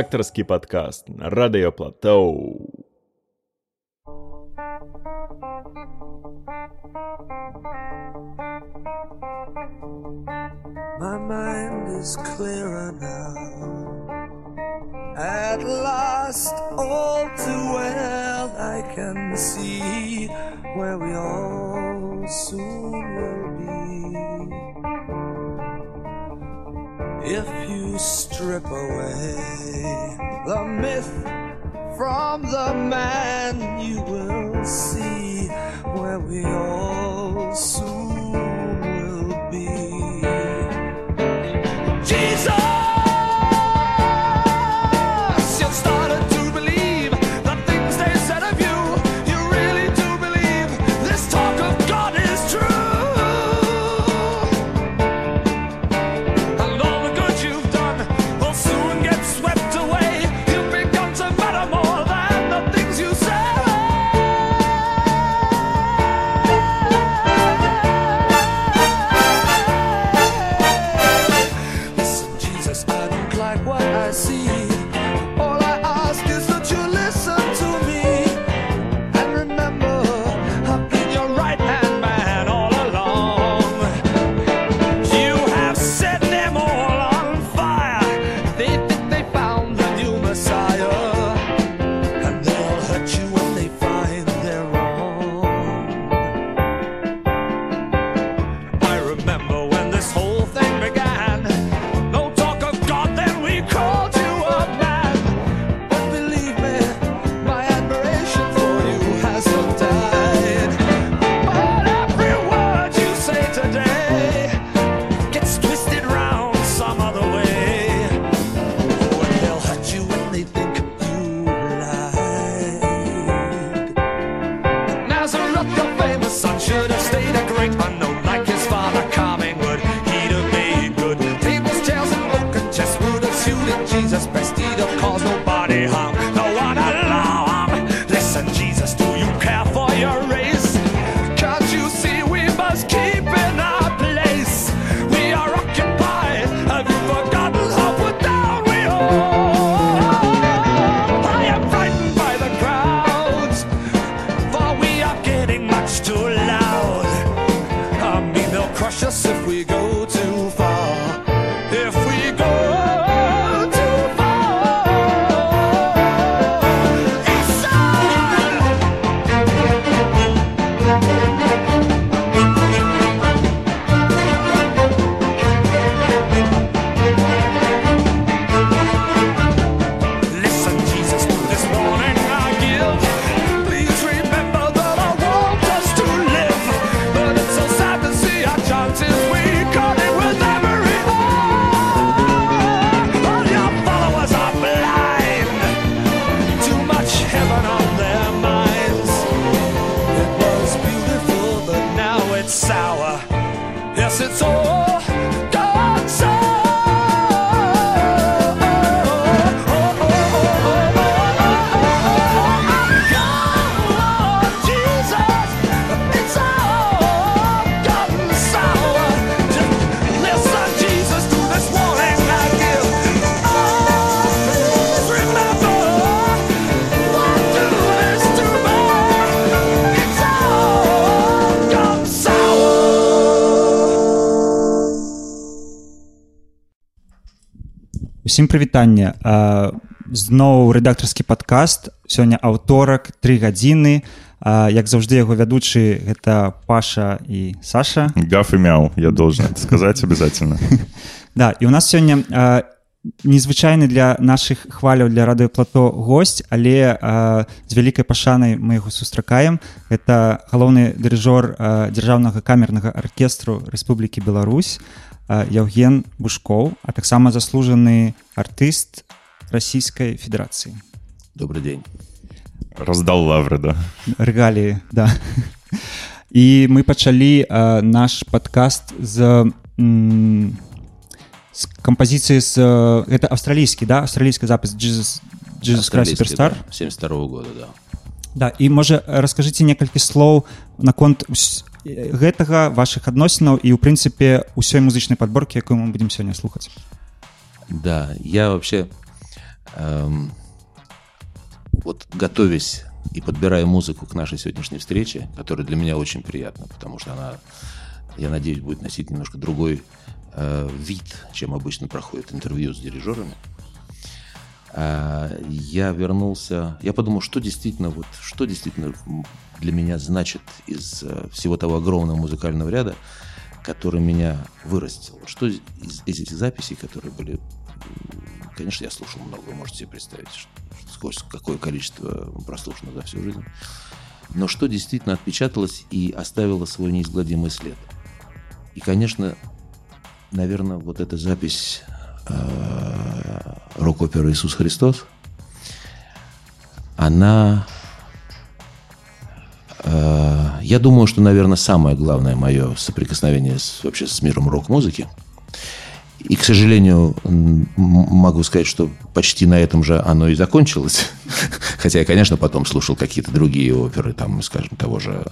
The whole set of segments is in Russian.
редакторський подкаст на Радіо Платоу. My mind is clearer now. At last, all too well, I can see where we all soon will be if you strip away the myth from the man, you will see where we all soon will be. Jesus! сім прывітанне. Зноў рэдактарскі падкаст. Сёння аўторак три гадзіны. Як заўжды яго вядучы гэта паша і Саша. Гаф і мяў я должен сказаць обязательно. Да і у нас сёння незвычайны для наших хваляў для радыёплато госць але з вялікай пашанай мы яго сустракаем. Это галоўны дырыжор дзяржаўнага камернага аркестру Рэспублікі Беларусь. а Яўген Бушкоў, а таксама заслужаны артыст расійскай федэрацыі. Добрый дзень. Раздал лавры да. Рэгалі да. І мы пачалі наш падкаст з з кампазіцыі з гэта австралійскі да австралійскі запіс Jesus, Jesus Christ Superstar да, 72 -го года да. Да, і можа раскажыце некалькі слоў наконт Э, гэтага вашых адносінаў і ў прынцыпе ўсёй музычнай подборки, якую мы будем сёння слухаць да я вообще эм, вот готовясь и подбирая музыку к нашей сегодняшней встрече, которая для меня очень приятна, потому что она, я надеюсь, будет носить немножко другой э, вид, чем обычно проходит интервью с дирижерами. Э, я вернулся, я подумал, что действительно, вот, что действительно для меня значит из э, всего того огромного музыкального ряда, который меня вырастил. Что из, из этих записей, которые были, конечно, я слушал много, вы можете себе представить, сквозь какое количество прослушано за всю жизнь. Но что действительно отпечаталось и оставило свой неизгладимый след. И, конечно, наверное, вот эта запись э, рок-оперы «Иисус Христос», она... э, я думаю, что, наверное, самое главное мое соприкосновение с, вообще с миром рок-музыки. И, к сожалению, могу сказать, что почти на этом же оно и закончилось. Хотя я, конечно, потом слушал какие-то другие оперы, там, скажем, того же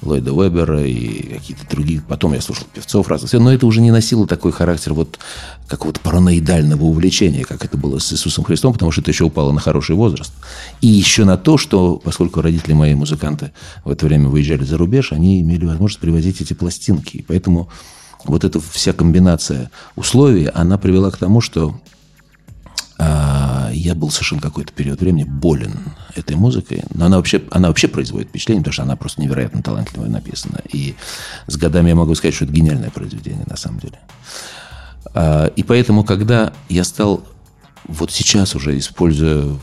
Ллойда Вебера и какие-то другие. Потом я слушал певцов разных. Но это уже не носило такой характер вот какого-то параноидального увлечения, как это было с Иисусом Христом, потому что это еще упало на хороший возраст. И еще на то, что, поскольку родители мои музыканты в это время выезжали за рубеж, они имели возможность привозить эти пластинки. И поэтому вот эта вся комбинация условий, она привела к тому, что а, я был совершенно какой-то период времени болен этой музыкой. Но она вообще, она вообще производит впечатление, потому что она просто невероятно талантливо написана. И с годами я могу сказать, что это гениальное произведение на самом деле. А, И поэтому, когда я стал вот сейчас уже, используя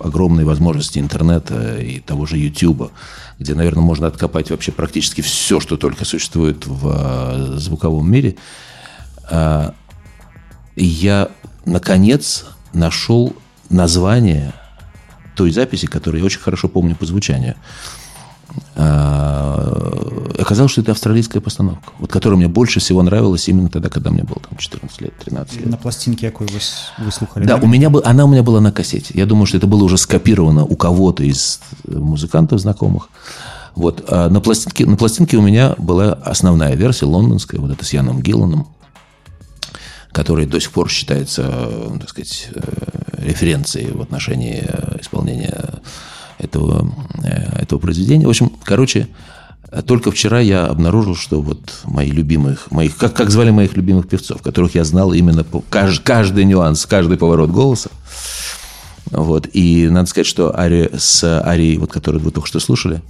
огромные возможности интернета и того же Ютуба, где, наверное, можно откопать вообще практически все, что только существует в а, звуковом мире, а, я, наконец, нашел название той записи, которую я очень хорошо помню по звучанию. А, Оказалось, что это австралийская постановка, вот которая мне больше всего нравилась именно тогда, когда мне было там 14 лет, 13 лет. на пластинке якой вы, вы слухали Да, у меня был, она у меня была на кассете. Я думаю, что это было уже скопировано у кого-то из музыкантов знакомых. Вот. А на, пластинке, на пластинке у меня была основная версия, лондонская, вот это с Яном Гилланом, который до сих пор считается, э, так сказать, э, референцией в отношении э, исполнения этого, э, этого произведения. В общем, короче, только вчера я обнаружил, что вот мои любимых, моих, как, как звали моих любимых певцов, которых я знал именно по кажд- каждый нюанс, каждый поворот голоса. Вот. И надо сказать, что Ари, с арией, вот, которую вы только что слушали,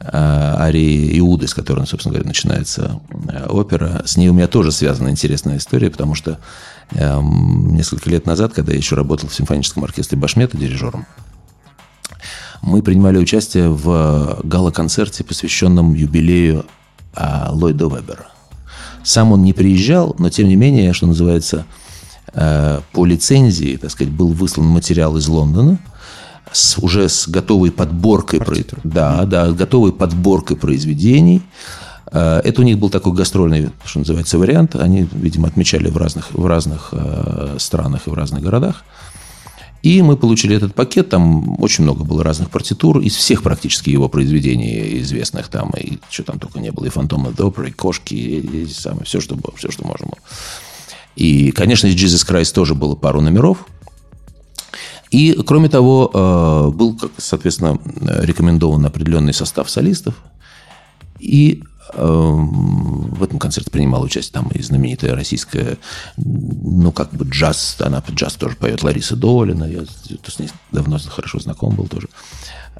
а, арии Иуды, с которой, собственно говоря, начинается э, опера, с ней у меня тоже связана интересная история, потому что эм, несколько лет назад, когда я еще работал в симфоническом оркестре Башмета дирижером, мы принимали участие в гала-концерте, посвященном юбилею а, Ллойда Вебера. Сам он не приезжал, но тем не менее, что называется, э, по лицензии, так сказать, был выслан материал из Лондона с, уже с готовой подборкой, про- да, да, готовой подборкой произведений. Э, Это у них был такой гастрольный, что называется, вариант. Они, видимо, отмечали в разных, в разных э, странах и в разных городах. И мы получили этот пакет, там очень много было разных партитур, из всех практически его произведений известных там, и что там только не было, и «Фантома Допера», и «Кошки», и, и самое, все, что было, все, что можно было. И, конечно, из «Jesus Christ» тоже было пару номеров. И, кроме того, э, был, соответственно, рекомендован определенный состав солистов. И в этом концерте принимала участие там и знаменитая российская, ну, как бы джаз, она джаз тоже поет Лариса Долина, я с ней давно хорошо знаком был тоже.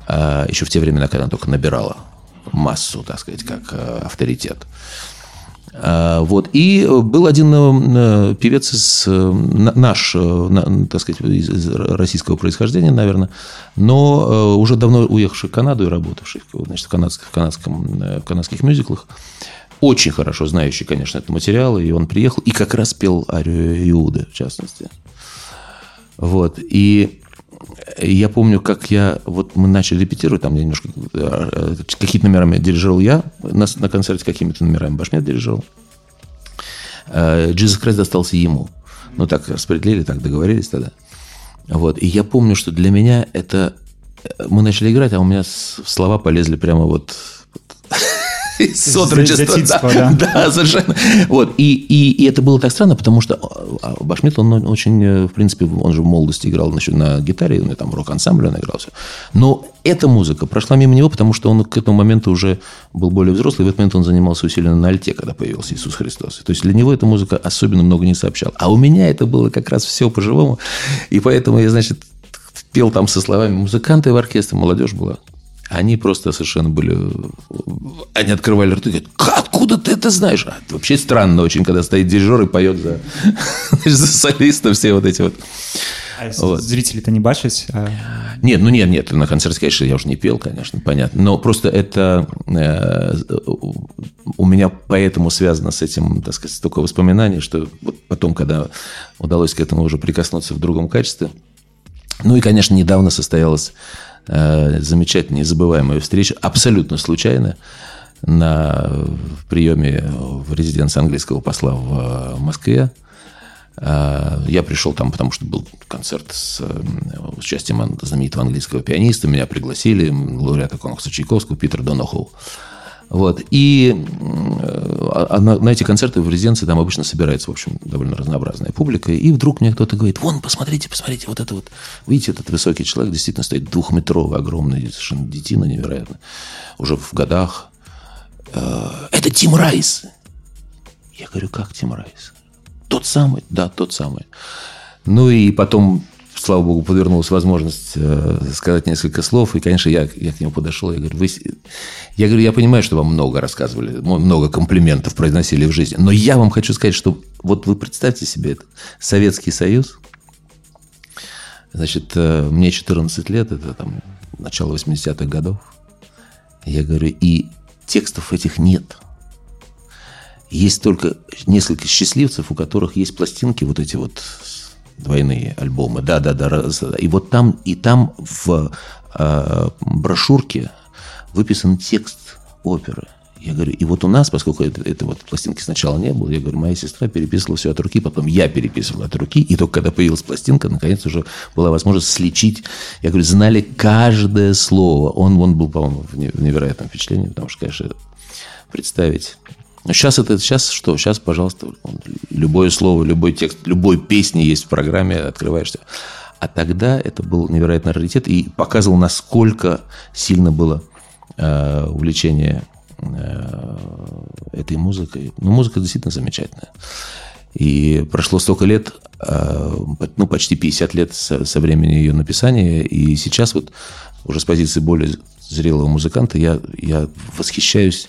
А, еще в те времена, когда она только набирала массу, так сказать, как э, авторитет. А, Вот. И был один э, певец из, э, на- наш, э, на- так сказать, из российского происхождения, наверное, но э, уже давно уехавший в Канаду и работавший значит, в, канадских, в, канадском, э, в канадских мюзиклах. Очень хорошо знающий, конечно, этот материал. И он приехал и как раз пел арию Иуды, в частности. Вот. И я помню, как я... Вот мы начали репетировать, там я немножко... э, Какие-то номерами дирижировал я на, на концерте, какими-то номерами Башмет дирижировал. Э, Jesus Christ достался ему. Ну, так распределили, так договорились тогда. Вот. И я помню, что для меня это... Мы начали играть, а у меня слова полезли прямо вот... отрочества. детства, да, да. да, совершенно. Вот. И, и, и это было так странно, потому что а, Башмет, он очень, э, в принципе, он же в молодости играл значит, на гитаре, ну, там рок-ансамбль он играл все. Но эта музыка прошла мимо него, потому что он к этому моменту уже был более взрослый. В этот момент он занимался усиленно на альте, когда появился Иисус Христос. То есть для него эта музыка особенно много не сообщала. А у меня это было как раз все по-живому. И поэтому я, значит, пел там со словами музыканты в оркестре, молодежь была. Они просто совершенно были... Они открывали рты и говорят, «Как? откуда ты это знаешь? А, это вообще странно очень, когда стоит дирижер и поет за, за солиста все вот эти вот. А Вот. зрители-то не бачаць а... Нет, ну нет, нет, на концерте, конечно, я уже не пел, конечно, понятно. Но просто это э, у меня поэтому связано с этим, так сказать, столько воспоминаний, что вот потом, когда удалось к этому уже прикоснуться в другом качестве. Ну и, конечно, недавно состоялась э, замечательная, незабываемая встреча, абсолютно случайно, на приеме в резиденции английского посла в э, Москве. Э, Я пришел там, потому что был концерт с э, участием знаменитого английского пианиста. Меня пригласили, лауреата конкурса Чайковского Питер Донахоу. Вот. И а- а на, на эти концерты в резиденции там обычно собирается, в общем, довольно разнообразная публика. И вдруг мне кто-то говорит, вон, посмотрите, посмотрите, вот это вот. Видите, этот высокий человек действительно стоит двухметровый, огромный, совершенно детина невероятно. Уже в годах. Э, Это Тим Райс. Я говорю, как Тим Райс? Тот самый? Да, тот самый. Ну и потом, слава богу, подвернулась возможность э, сказать несколько слов. И, конечно, я, я к нему подошел. Я говорю, вы... с- я говорю, я понимаю, что вам много рассказывали, много комплиментов произносили в жизни. Но я вам хочу сказать, что вот вы представьте себе это. Советский Союз. Значит, э, мне 14 лет, это там начало 80-х годов. Я говорю, и текстов этих нет. Есть только несколько счастливцев, у которых есть пластинки, вот эти вот двойные альбомы. Да, да, да. И вот там, и там в э, брошюрке выписан текст оперы. Я говорю, и вот у нас, поскольку это, это вот пластинки сначала не было, я говорю, моя сестра переписывала все от руки, потом я переписывал от руки, и только когда появилась пластинка, наконец уже была возможность сличить. Я говорю, знали каждое слово. Он, он был, по-моему, в невероятном впечатлении, потому что, конечно, представить. Но сейчас это сейчас что? Сейчас, пожалуйста, любое слово, любой текст, любой песни есть в программе, открываешься. А тогда это был невероятный раритет и показывал, насколько сильно было э, увлечение э, этой музыкой. Ну, музыка действительно замечательная. И прошло столько лет, э, ну, почти 50 лет со времени ее написания, и сейчас вот уже с позиции более зрелого музыканта я, я восхищаюсь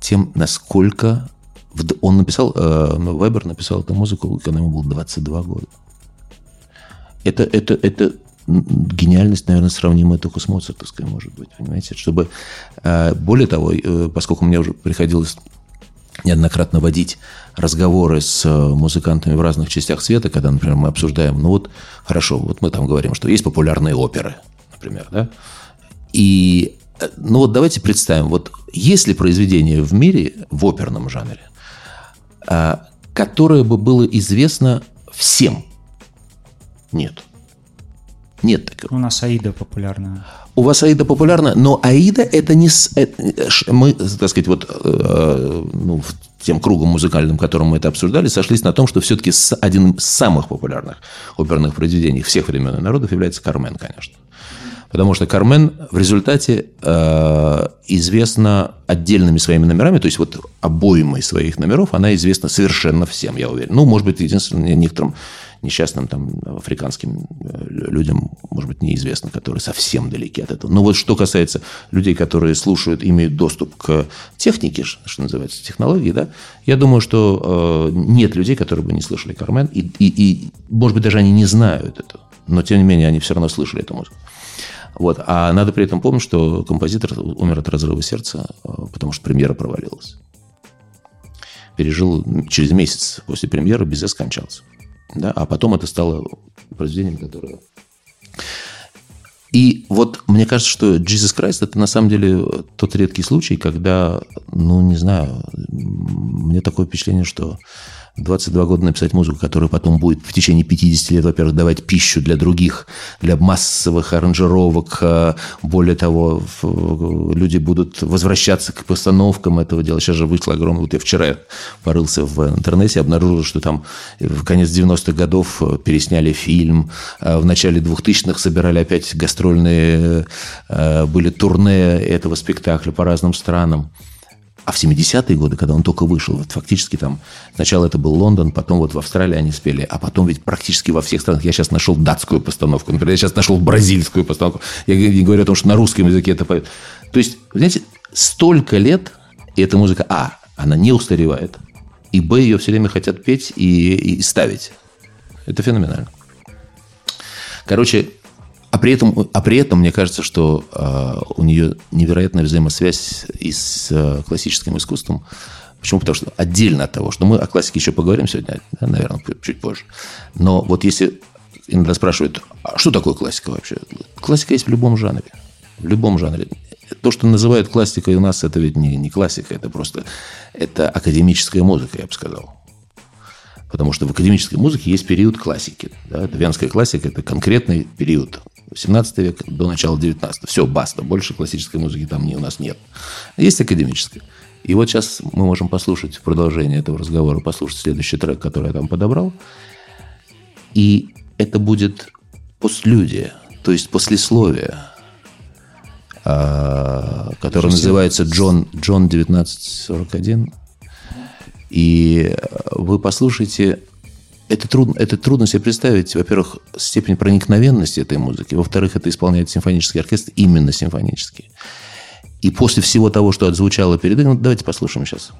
тем, насколько... Он написал, э, ну, Вебер написал эту музыку, когда ему было 22 года. Это, это, это гениальность, наверное, сравнимая только с Моцартовской, может быть, понимаете? Чтобы, э, более того, э, поскольку мне уже приходилось неоднократно водить разговоры с музыкантами в разных частях света, когда, например, мы обсуждаем, ну вот, хорошо, вот мы там говорим, что есть популярные оперы, например, да, и, ну вот давайте представим, вот есть ли произведение в мире в оперном жанре, а, которое бы было известно всем? Нет. Нет такого. у нас аида популярная У вас Аида популярна, но Аида это не... э, Мы, так сказать, вот э, ну, в тем кругом музыкальным, которым мы это обсуждали, сошлись на том, что все-таки один из самых популярных оперных произведений всех времен и народов является «Кармен», конечно. Потому что «Кармен» в результате э, известна отдельными своими номерами, то есть вот обоймой своих номеров она известна совершенно всем, я уверен. Ну, может быть, единственным некоторым несчастным там африканским э, людям, может быть, неизвестно, которые совсем далеки от этого. Но вот что касается людей, которые слушают, имеют доступ к технике, что называется, технологии, да, я думаю, что э, нет людей, которые бы не слышали Кармен, и, и, и, может быть, даже они не знают этого, но, тем не менее, они все равно слышали эту музыку. Вот. А надо при этом помнить, что композитор умер от разрыва сердца, э, потому что премьера провалилась. Пережил через месяц после премьеры, без скончался. Да? А потом это стало произведением, которое... И вот мне кажется, что Jesus Christ это на самом деле тот редкий случай, когда, ну, не знаю, мне такое впечатление, что 22 года написать музыку, которая потом будет в течение 50 лет, во-первых, давать пищу для других, для массовых аранжировок. А, более того, люди будут возвращаться к постановкам этого дела. Сейчас же вышло огромное... Вот я вчера порылся в интернете, обнаружил, что там в конец 90-х годов пересняли фильм. А в начале 2000-х собирали опять гастрольные... А, были турне этого спектакля по разным странам. А в 70-е годы, когда он только вышел, вот фактически там сначала это был Лондон, потом вот в Австралии они спели, а потом ведь практически во всех странах я сейчас нашел датскую постановку, например, я сейчас нашел бразильскую постановку. Я не говорю о том, что на русском языке это поет. То есть, знаете, столько лет, эта музыка, а, она не устаревает, и б, ее все время хотят петь и, и ставить. Это феноменально. Короче, а при этом, а при этом мне кажется, что э, у нее невероятная взаимосвязь и с э, классическим искусством. Почему? Потому что отдельно от того, что мы о классике еще поговорим сегодня, да, наверное, чуть позже. Но вот если иногда спрашивают, а что такое классика вообще? Классика есть в любом жанре. В любом жанре. То, что называют классикой у нас, это ведь не, не классика, это просто это академическая музыка, я бы сказал. Потому что в академической музыке есть период классики. Да? Венская классика – это конкретный период. 17 век до начала 19 Все, баста. Больше классической музыки там не, у нас нет. Есть академическая. И вот сейчас мы можем послушать продолжение этого разговора, послушать следующий трек, который я там подобрал. И это будет постлюдия, то есть послесловие, а, которое называется Джон, Джон 1941. И вы послушайте это трудно, это трудно себе представить, во-первых, степень проникновенности этой музыки, во-вторых, это исполняет симфонический оркестр, именно симфонический. И после всего того, что отзвучало перед этим, давайте послушаем сейчас.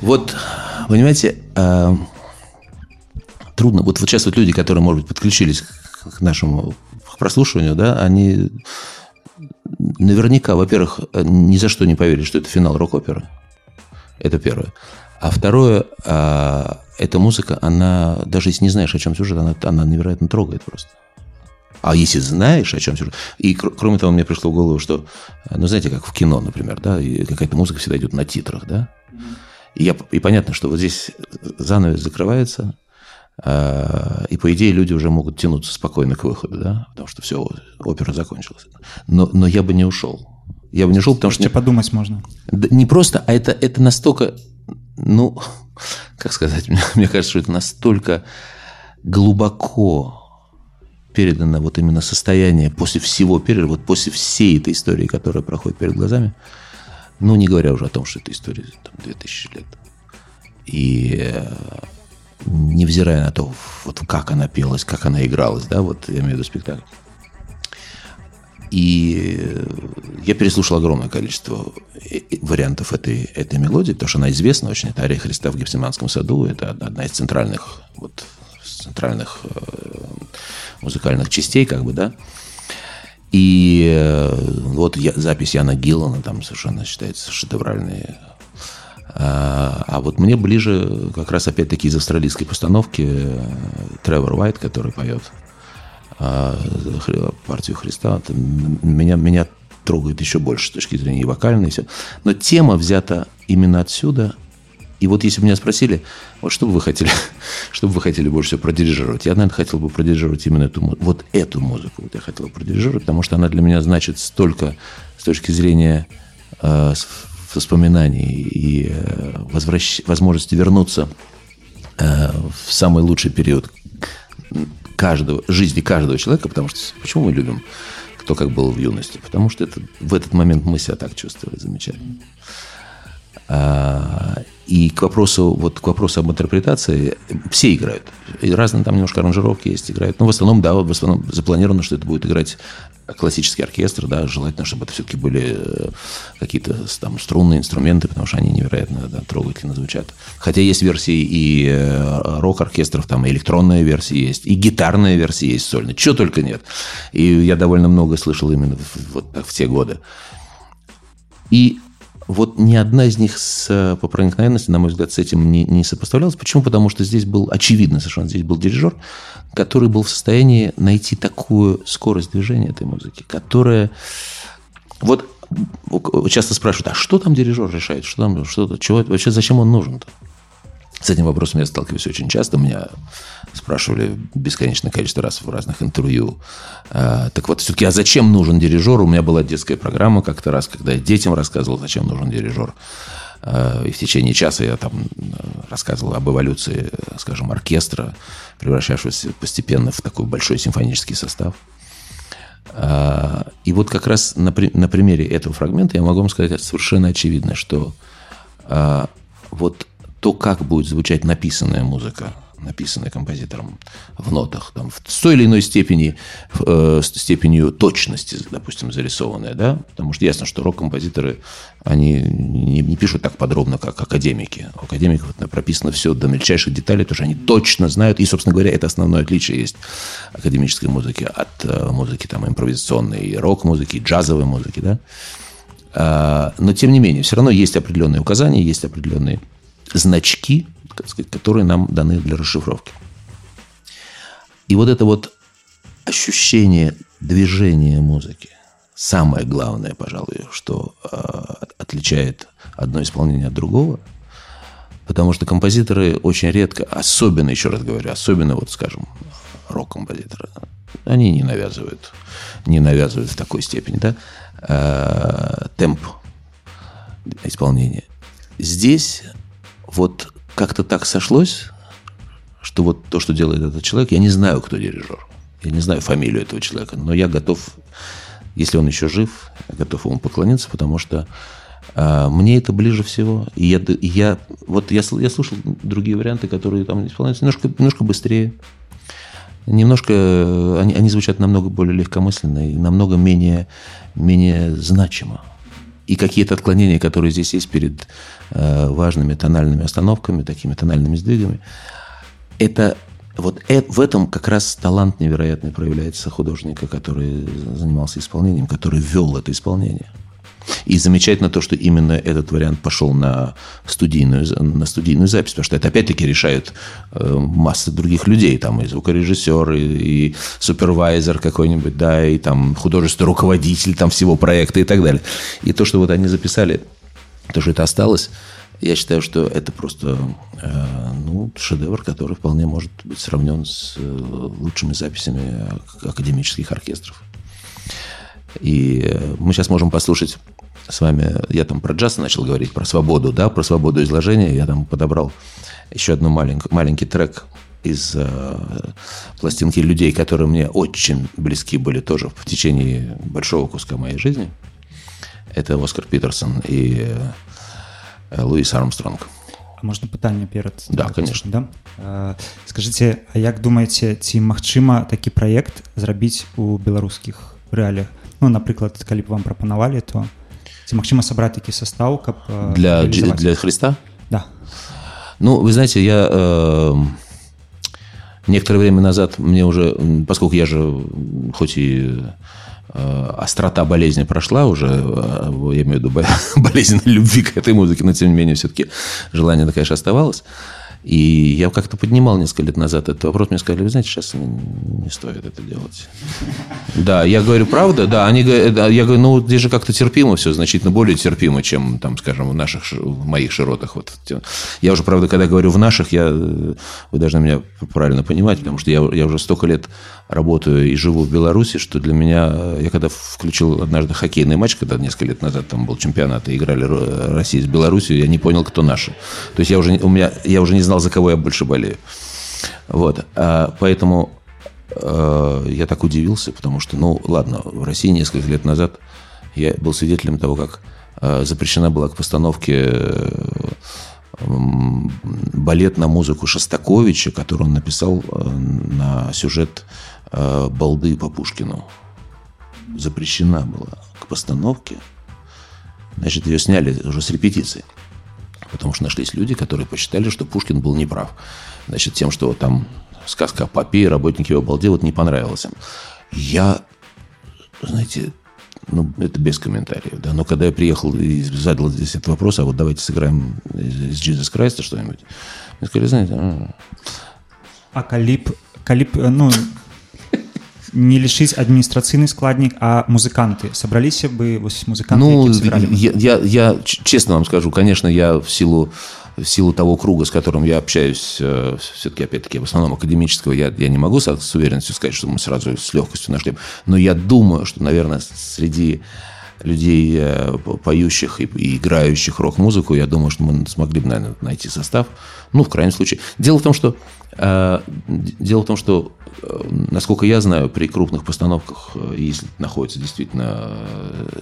Вот, понимаете, э, трудно. Вот, вот сейчас вот люди, которые, может быть, подключились к нашему прослушиванию, да, они наверняка, во-первых, ни за что не поверили, что это финал рок-оперы. Это первое. А второе, а, эта музыка, она, даже если не знаешь, о чем сюжет, она, она невероятно трогает просто. А если знаешь, о чем сюжет... И кроме того, мне пришло в голову, что, ну, знаете, как в кино, например, да, какая-то музыка всегда идет на титрах, да? И, я, и понятно, что вот здесь занавес закрывается, а, и, по идее, люди уже могут тянуться спокойно к выходу, да, потому что все, опера закончилась. Но, но я бы не ушел. Я бы не ушел, потому что... подумать можно. Не просто, а это, это настолько, ну, как сказать, мне кажется, что это настолько глубоко передано вот именно состояние после всего периода, вот после всей этой истории, которая проходит перед глазами, ну, не говоря уже о том, что это история там, 2000 лет. И э, невзирая на то, вот как она пелась, как она игралась, да, вот я имею в виду спектакль. И я переслушал огромное количество э, э, вариантов этой, этой мелодии, потому что она известна очень. Это «Ария Христа в Гефсиманском саду». Это одна из центральных, вот, центральных э, музыкальных частей, как бы, да. И э, вот я, запись Яна Гиллана там совершенно считается шедевральной а, а вот мне ближе как раз опять-таки из австралийской постановки э, Тревор Уайт, который поет а, партию Христа, меня, меня трогает еще больше с точки зрения и вокальной, и все. Но тема взята именно отсюда. И вот если бы меня спросили, вот что бы вы хотели, что бы вы хотели больше всего продирижировать, я, наверное, хотел бы продирижировать именно эту, вот эту музыку. Вот я хотел бы продирижировать, потому что она для меня значит столько с точки зрения э, воспоминаний и э, возвращ... возможности вернуться э, в самый лучший период каждого, жизни каждого человека, потому что почему мы любим кто как был в юности? Потому что это, в этот момент мы себя так чувствовали замечательно. А, и к вопросу, вот к вопросу об интерпретации, все играют. И разные там немножко аранжировки есть, играют. Но в основном, да, в основном запланировано, что это будет играть классический оркестр, да, желательно, чтобы это все-таки были э, какие-то там струнные инструменты, потому что они невероятно да, трогательно звучат. Хотя есть версии и э, рок-оркестров, там и электронная версия есть, и гитарная версия есть сольная, чего только нет. И я довольно много слышал именно в, вот в те годы. И вот ни одна из них с, по проникновенности, на мой взгляд, с этим не, не сопоставлялась. Почему? Потому что здесь был, очевидно совершенно, здесь был дирижер, который был в состоянии найти такую скорость движения этой музыки, которая... Вот часто спрашивают, а что там дирижер решает? Что там, что-то, чего, вообще зачем он нужен-то? С этим вопросом я сталкиваюсь очень часто. Меня спрашивали бесконечное количество раз в разных интервью. А, так вот, все-таки, а зачем нужен дирижер? У меня была детская программа как-то раз, когда я детям рассказывал, зачем нужен дирижер. А, и в течение часа я там рассказывал об эволюции, скажем, оркестра, превращавшегося постепенно в такой большой симфонический состав. А, и вот как раз на, на примере этого фрагмента я могу вам сказать совершенно очевидно, что вот то, как будет звучать написанная музыка, написанная композитором в нотах, там, в той или иной степени, э, степенью точности, допустим, зарисованная, да, потому что ясно, что рок-композиторы, они не, не пишут так подробно, как академики. У академиков это прописано все до мельчайших деталей, потому что они точно знают, и, собственно говоря, это основное отличие есть академической музыки от э, музыки там импровизационной, рок-музыки, джазовой музыки, да. А, но, тем не менее, все равно есть определенные указания, есть определенные значки, сказать, которые нам даны для расшифровки. И вот это вот ощущение движения музыки, самое главное, пожалуй, что э, отличает одно исполнение от другого, потому что композиторы очень редко, особенно, еще раз говорю, особенно, вот, скажем, рок-композиторы, они не навязывают, не навязывают в такой степени, да, э, темп исполнения. Здесь вот как-то так сошлось, что вот то, что делает этот человек, я не знаю, кто дирижер. Я не знаю фамилию этого человека, но я готов, если он еще жив, я готов ему поклониться, потому что а, мне это ближе всего. И я, и я вот я, я слушал другие варианты, которые там исполняются немножко, немножко быстрее. Немножко они, они звучат намного более легкомысленно и намного менее, менее значимо. И какие-то отклонения, которые здесь есть перед э, важными тональными остановками, такими тональными сдвигами, это вот э, в этом как раз талант невероятный проявляется художника, который занимался исполнением, который вел это исполнение. И замечательно то, что именно этот вариант пошел на студийную, на студийную запись, потому что это опять-таки решают э, масса других людей, там и звукорежиссер, и, и супервайзер какой-нибудь, да, и там художественный руководитель там всего проекта и так далее. И то, что вот они записали, то, что это осталось, я считаю, что это просто э, ну, шедевр, который вполне может быть сравнен с э, лучшими записями академических оркестров. И э, мы сейчас можем послушать с вами, я там про джаз начал говорить, про свободу, да, про свободу изложения. Я там подобрал еще одну маленький, маленький трек из э, пластинки людей, которые мне очень близки были тоже в течение большого куска моей жизни. Это Оскар Питерсон и э, Луис Армстронг. А можна пытанне перад Да, конечно. да? Э, скажите а як думаеце ці магчыма такі праект зрабіць у беларускіх рэаліях ну напрыклад калі б вам прапанавалі то ці магчыма сабраць такі состав каб э, Для, Дж- реализовать? для Христа? да Ну, вы знаете, я э, некоторое время назад мне уже, м, поскольку я же, м, хоть и э, острота болезни прошла уже, э, я имею в виду бо- болезнь любви к этой музыке, но тем не менее все-таки желание, конечно, оставалось. И я как-то поднимал несколько лет назад этот вопрос, мне сказали, вы знаете, сейчас не, стоит это делать. Да, я говорю, правда, да, они да, я говорю, ну, здесь же как-то терпимо все, значительно более терпимо, чем, там, скажем, в наших, ши- в моих широтах. Вот. Я уже, правда, когда говорю в наших, я, э, вы должны меня правильно понимать, потому что я, я уже столько лет работаю и живу в Беларуси, что для меня, э, я когда включил однажды хоккейный матч, когда несколько лет назад там был чемпионат, и играли Ро- Россия с Беларусью, я не понял, кто наши. То есть я уже, у меня, я уже не знал, за кого я больше болею. Вот. А, поэтому э, я так удивился, потому что, ну, ладно, в России несколько лет назад я был свидетелем того, как э, запрещена была к постановке балет на музыку Шостаковича, который он написал на сюжет э, «Балды» по Пушкину. Запрещена была к постановке. Значит, ее сняли уже с репетиции. Потому что нашлись люди, которые посчитали, что Пушкин был неправ. Значит, тем, что там сказка о попе, и работники его балде, вот не понравилось им. Я, знаете, ну, это без комментариев, да. Но когда я приехал и задал здесь этот вопрос, а вот давайте сыграем из Jesus Christ что-нибудь, мне сказали, знаете, А калі б калі б э, ну не лишыць адміністрацыйны складнік а музыканты сабраліся бы вось музыканты Ну, якія б сыгралі бы? я, я, я ч- честно вам скажу, конечно, я в силу, в силу того круга, с которым я общаюсь, все-таки, опять-таки, в основном академического, я, я не могу со- с уверенностью сказать, что мы сразу с легкостью нашли. Но я думаю, что, наверное, среди людей, э, по- поющих и, и играющих рок-музыку, я думаю, что мы смогли бы, наверное, найти состав. Ну, в крайнем случае. Дело в том, что, э, дело в том, что э, насколько я знаю, при крупных постановках, э, если находятся действительно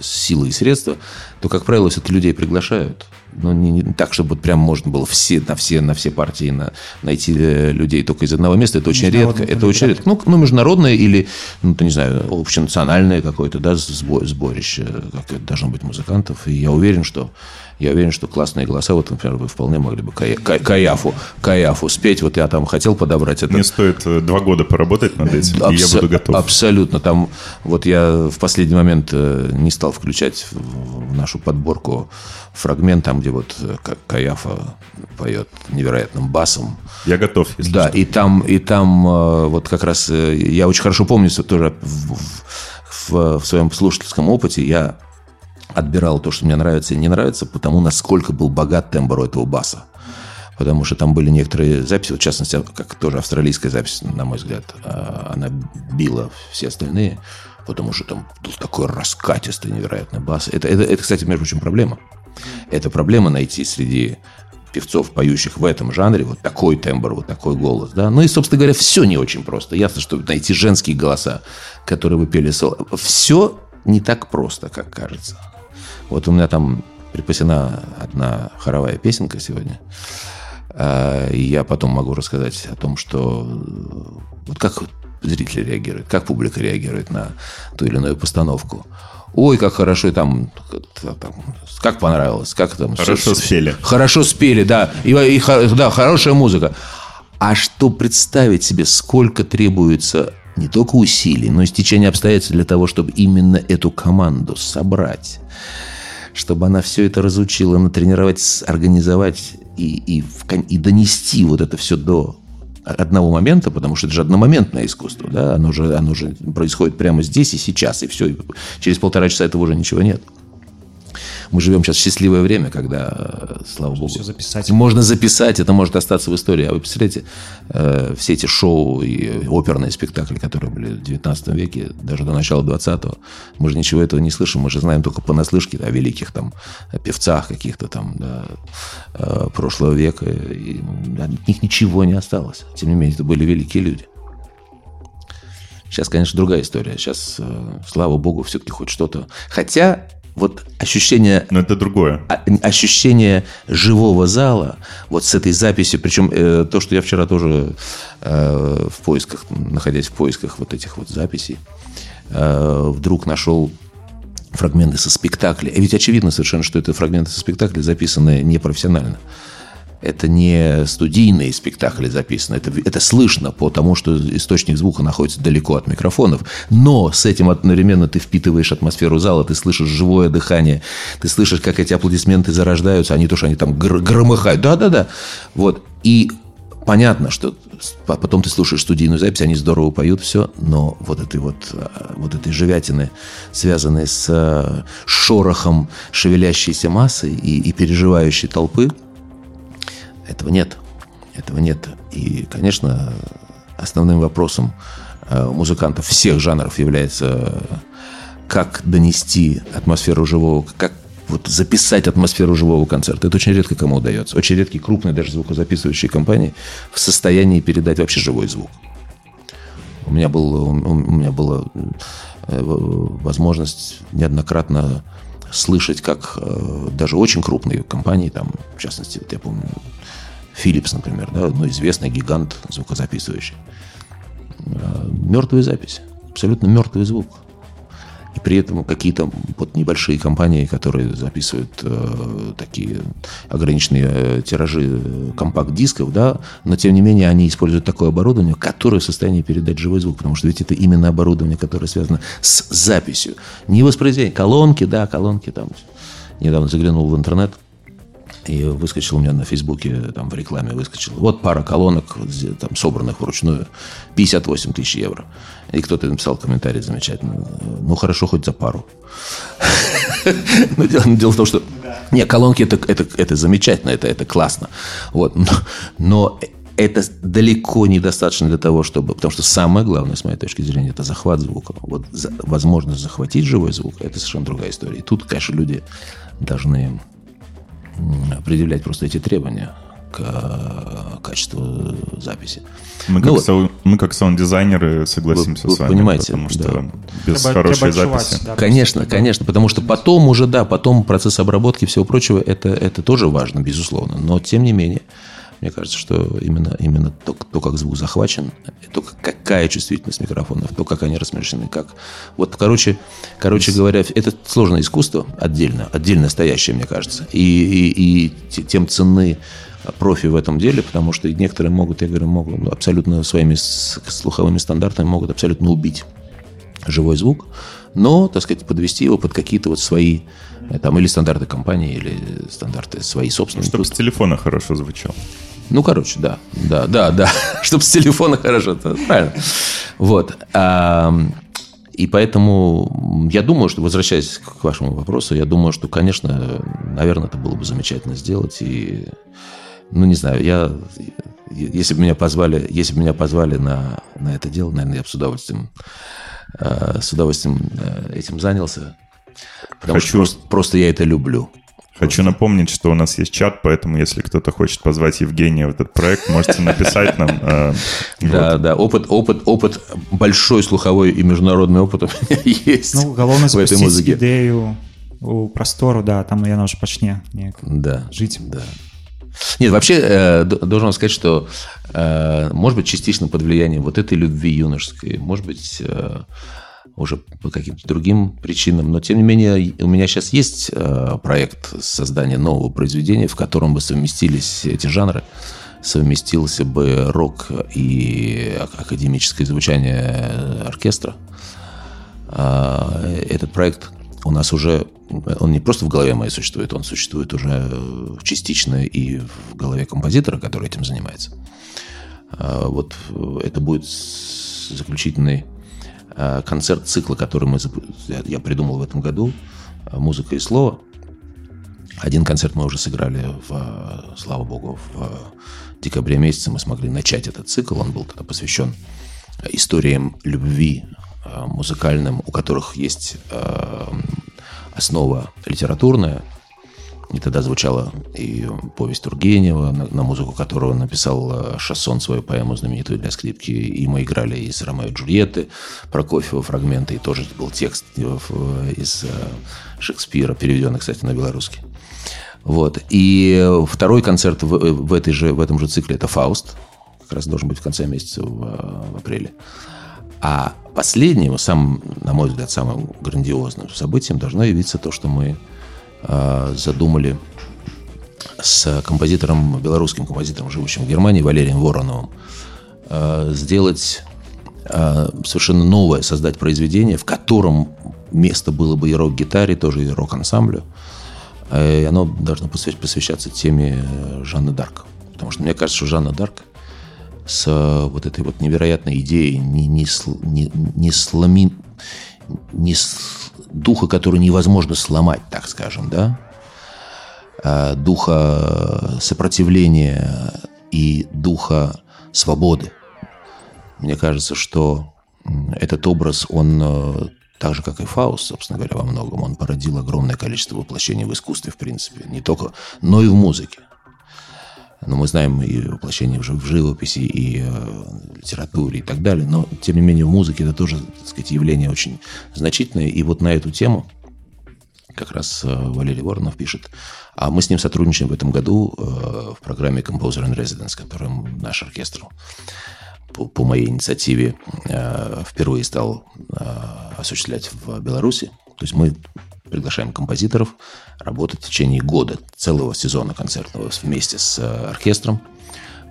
силы и средства, то, как правило, все-таки людей приглашают. Но не, не так, чтобы вот прям можно было все, на, все, на все партии на, найти э, людей только из одного места. Это очень редко. Это очень редко. Ну, ну, международное или, ну, ты не знаю, общенациональное какое-то да, сбо- сборище, как это должно быть музыкантов. И я уверен, что я уверен, что классные голоса, вот, например, вы вполне могли бы Кая- Кай- Каяфу, Каяфу спеть. Вот я там хотел подобрать это. Мне стоит э, два года поработать над этим, и я Абсо- буду готов. Абсолютно. Там вот я в последний момент э, не стал включать в нашу подборку фрагмент, там, где вот э, Ка- Каяфа поет невероятным басом. Я готов, если Да, что. и там, и там вот как раз я очень хорошо помню, что тоже в, в- в своем слушательском опыте я отбирал то, что мне нравится и не нравится, потому насколько был богат тембр у этого баса. Потому что там были некоторые записи, вот в частности, как тоже австралийская запись, на мой взгляд, а, она била все остальные, потому что там был такой раскатистый невероятный бас. Это, это, это, кстати, между прочим, проблема. Это проблема найти среди певцов, поющих в этом жанре, вот такой тембр, вот такой голос, да. Ну и, собственно говоря, все не очень просто. Ясно, что найти женские голоса, которые бы пели соло, все не так просто, как кажется. Вот у меня там припасена одна хоровая песенка сегодня. А, и я потом могу рассказать о том, что э, вот как зрители реагируют, как публика реагирует на ту или иную постановку. Ой, как хорошо там, там как понравилось, как там. Хорошо всё- спели. Хорошо спели, да. И, и да, хорошая музыка. А что представить себе, сколько требуется не только усилий, но и стечения обстоятельств для того, чтобы именно эту команду собрать, чтобы она все это разучила, натренировать, организовать и, и, и донести вот это все до одного момента, потому что это же одномоментное искусство, да, оно же, оно же происходит прямо здесь и сейчас, и все, через полтора часа этого уже ничего нет. Мы живем сейчас в счастливое время, когда, э, слава богу, всё записать. можно записать, это может остаться в истории. А вы представляете, э, все эти шоу и оперные спектакли, которые были в 19 веке, даже до начала 20-го, мы же ничего этого не слышим, мы же знаем только понаслышке о великих там певцах каких-то там да, э, прошлого века, и от них ничего не осталось. Тем не менее, это были великие люди. Сейчас, конечно, другая история. Сейчас, э, слава богу, все-таки хоть что-то. Хотя вот ощущение Но это другое. а- ощущение живого зала, вот с этой записью, причем э, то, что я вчера тоже э, в поисках, находясь в поисках вот этих вот записей, э, вдруг нашел фрагменты со спектакля. И ведь очевидно совершенно, что это фрагменты со спектакля, записанные непрофессионально. Это не студийные спектакли записаны. Это, это слышно по тому, что источник звука находится далеко от микрофонов. Но с этим одновременно ты впитываешь атмосферу зала, ты слышишь живое дыхание, ты слышишь, как эти аплодисменты зарождаются, а не то, что они там гр- громыхают. Да-да-да. Вот. И понятно, что потом ты слушаешь студийную запись, они здорово поют, все, но вот этой вот, а, вот этой живятины, связанной с а, шорохом шевелящейся массы и, и переживающей толпы, этого нет. Этого нет. И, конечно, основным вопросом э, музыкантов всех жанров является э, как донести атмосферу живого, как вот записать атмосферу живого концерта. Это очень редко кому удается. Очень редкие крупные даже звукозаписывающие компании в состоянии передать вообще живой звук. У меня, был, у меня была э, возможность неоднократно слышать, как э, даже очень крупные компании, там, в частности, вот я помню, Philips, например, да, ну, известный гигант звукозаписывающий. Э, Мертвая запись, абсолютно мертвый звук. И при этом какие-то вот небольшие компании, которые записывают э, такие ограниченные э, тиражи э, компакт-дисков, да, но тем не менее они используют такое оборудование, которое в состоянии передать живой звук, потому что ведь это именно оборудование, которое связано с записью. Не воспроизведение, колонки, да, колонки там. Недавно заглянул в интернет, и выскочил у меня на Фейсбуке, там в рекламе выскочил. Вот пара колонок, там, собранных вручную, 58 тысяч евро. И кто-то написал комментарий замечательно. Ну, хорошо, хоть за пару. Но дело, в том, что... Не, колонки это, замечательно, это, классно. Вот. Но, это далеко недостаточно для того, чтобы... Потому что самое главное, с моей точки зрения, это захват звука. Вот возможность захватить живой звук, это совершенно другая история. И тут, конечно, люди должны предъявлять просто эти требования к э, качеству записи. Мы Ну как, вот. сау- мы как саунд-дизайнеры согласимся Вы- вы с вами. понимаете, потому что да. без Треба- хорошей треба записи. да, Конечно, просто, конечно, потому что потом уже, да, потом процесс обработки и всего прочего, это, это тоже важно, безусловно. Но, тем не менее, мне кажется, что именно, именно то, то, как звук захвачен, то, какая чувствительность микрофонов, то, как они размещены, как... Вот, короче, короче говоря, это сложное искусство отдельно, отдельно стоящее, мне кажется. И, и, и те- тем ценны профи в этом деле, потому что некоторые могут, я говорю, могут ну, абсолютно своими слуховыми стандартами могут абсолютно убить живой звук, но, так сказать, подвести его под какие-то вот свои, э, там, или стандарты компании, или стандарты свои собственные. Чтобы с телефона хорошо звучал. Ну, короче, да, да, да, да, чтобы с телефона хорошо, правильно. Вот. И поэтому я думаю, что, возвращаясь к вашему вопросу, я думаю, что, конечно, наверное, это было бы замечательно сделать. И, ну, не знаю, я, если бы меня позвали, если бы меня позвали на, на это дело, наверное, я бы с удовольствием, э, с удовольствием э, этим занялся. Потому Хочу- что просто, просто я это люблю. Хочу напомнить, что у нас есть чат, поэтому если кто-то хочет позвать Евгения в этот проект, можете написать нам. э, Да, да, опыт, опыт, опыт, большой слуховой и международный опыт у меня есть Ну, галоўна в этой запусціць музыке. ідэю у прастору да там яна ўжо пачне неяк Да, жыць да. Нет, вообще, э, д- должен вам сказать, что, э, может быть, частично под влиянием вот этой любви юношеской, может быть, э, уже по каким-то другим причинам, но, тем не менее, у меня сейчас есть э, проект создания нового произведения, в котором бы совместились эти жанры, совместился бы рок и ак- академическое звучание оркестра. А, Этот проект у нас уже, он не просто в голове моей существует, он существует уже э, частично и в голове композитора, который этим занимается. А, Вот э, это будет заключительный э, концерт цикла, который мы, я- придумал в этом году, э, «Музыка и слово». Один концерт мы уже сыграли, в, э, слава богу, в э, декабре месяце мы смогли начать этот цикл. Он был тогда посвящен историям любви э, музыкальным, у которых есть э, основа литературная. И тогда звучала и повесть Тургенева, на, на музыку которого написал э, Шассон свою поэму знаменитую для скрипки. И мы играли из Ромео и Джульетты, Прокофьева фрагменты, и тоже был текст э, в- из э, Шекспира, переведенный, кстати, на белорусский. Вот. И э, второй концерт в, э, в, этой же, в этом же цикле – это «Фауст». Как раз должен быть в конце месяца, в, э, в апреле. А последним, самым, на мой взгляд, самым грандиозным событием должно явиться то, что мы э, задумали с композитором, белорусским композитором, живущим в Германии, Валерием Вороновым, э, сделать э, совершенно новое, создать произведение, в котором место было бы и рок-гитаре, тоже и рок-ансамблю. Э, И оно должно посвя- посвящаться теме э, Жанны Дарк. Потому что мне кажется, что Жанна Дарк с э, вот этой вот невероятной идеей не, не, не, не сломи, не духа, который невозможно сломать, так скажем, да, а духа сопротивления и духа свободы. Мне кажется, что этот образ, он э, так же, как и Фауст, собственно говоря, во многом, он породил огромное количество воплощений в искусстве, в принципе, не только, но и в музыке. Но мы знаем и воплощение в живописи, и э, литературе, и так далее. Но, тем не менее, в музыке это тоже, так сказать, явление очень значительное. И вот на эту тему как раз э, Валерий Воронов пишет. А мы с ним сотрудничаем в этом году э, в программе Composer in Residence, которую наш оркестр по, моей инициативе впервые стал осуществлять в Беларуси. То есть мы приглашаем композиторов работать в течение года, целого сезона концертного вместе с э, оркестром.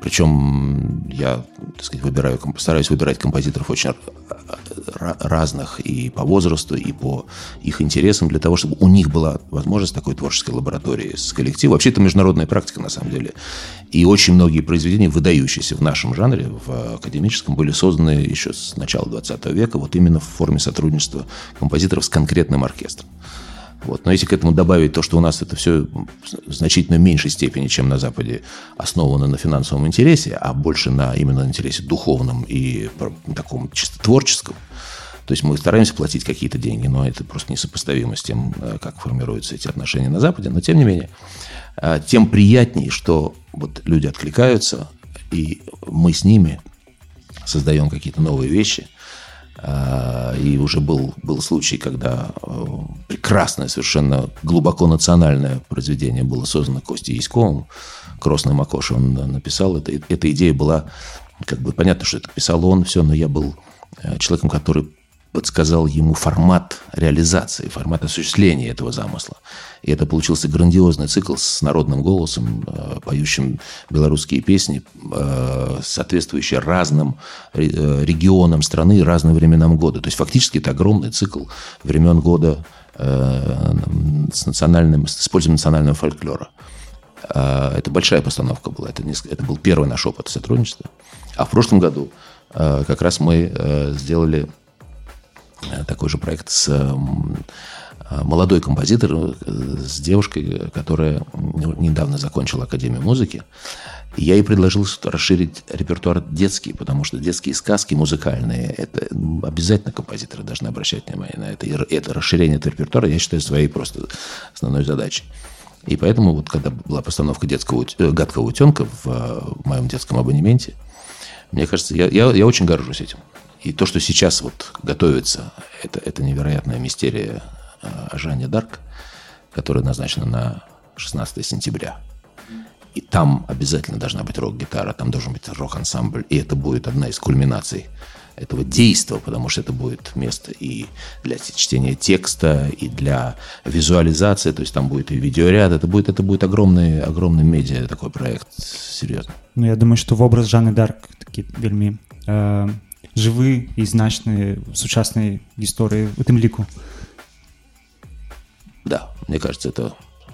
Причем я, так сказать, выбираю, стараюсь выбирать композиторов очень разных и по возрасту, и по их интересам, для того, чтобы у них была возможность такой творческой лаборатории с коллективом. Вообще, это международная практика, на самом деле. И очень многие произведения, выдающиеся в нашем жанре, в академическом, были созданы еще с начала 20 века, вот именно в форме сотрудничества композиторов с конкретным оркестром. Вот. Но если к этому добавить то, что у нас это все в значительно меньшей степени, чем на Западе, основано на финансовом интересе, а больше на именно интересе духовном и таком чисто творческом, то есть мы стараемся платить какие-то деньги, но это просто несопоставимо с тем, э, как формируются эти отношения на Западе. Но тем не менее, э, тем приятнее, что вот люди откликаются, и мы с ними создаем какие-то новые вещи. А, И уже был, был случай, когда э, прекрасное, совершенно глубоко национальное произведение было создано Костей Яськовым. «Кросный Макош» он э, написал. Это, эта идея была, как бы понятно, что это писал он, все, но я был э, человеком, который подсказал ему формат реализации, формат осуществления этого замысла. И это получился грандиозный цикл с народным голосом, э, поющим белорусские песни, э, соответствующие разным э, регионам страны разным временам года. То есть фактически это огромный цикл времен года с национальным, с использованием национального фольклора. Это большая постановка была. Это, неск- это был первый наш опыт сотрудничества. А в прошлом году как раз мы сделали такой же проект с э, молодой композитор, э, с девушкой, которая недавно закончила Академию музыки. Я ей предложил расширить репертуар детский, потому что детские сказки музыкальные, это обязательно композиторы должны обращать внимание на это. И это расширение этого репертуара я считаю своей просто основной задачей. И поэтому вот когда была постановка детского, э, гадкого утенка в, э, в моем детском абонементе, мне кажется, я, я, я очень горжусь этим. И то, что сейчас вот готовится, это, это невероятная мистерия э, о Жанне Дарк, которая назначена на 16 сентября. и там обязательно должна быть рок-гитара, там должен быть рок-ансамбль, и это будет одна из кульминаций этого действия, потому что это будет место и для чтения текста, и для визуализации, то есть там будет и видеоряд, это будет, это будет огромный, огромный медиа такой проект, серьезно. Ну я думаю што вобраз Жанны Дарк такі вельмі э, жывы і значны в сучаснай гісторыі у тым ліку Да, мне кажется, это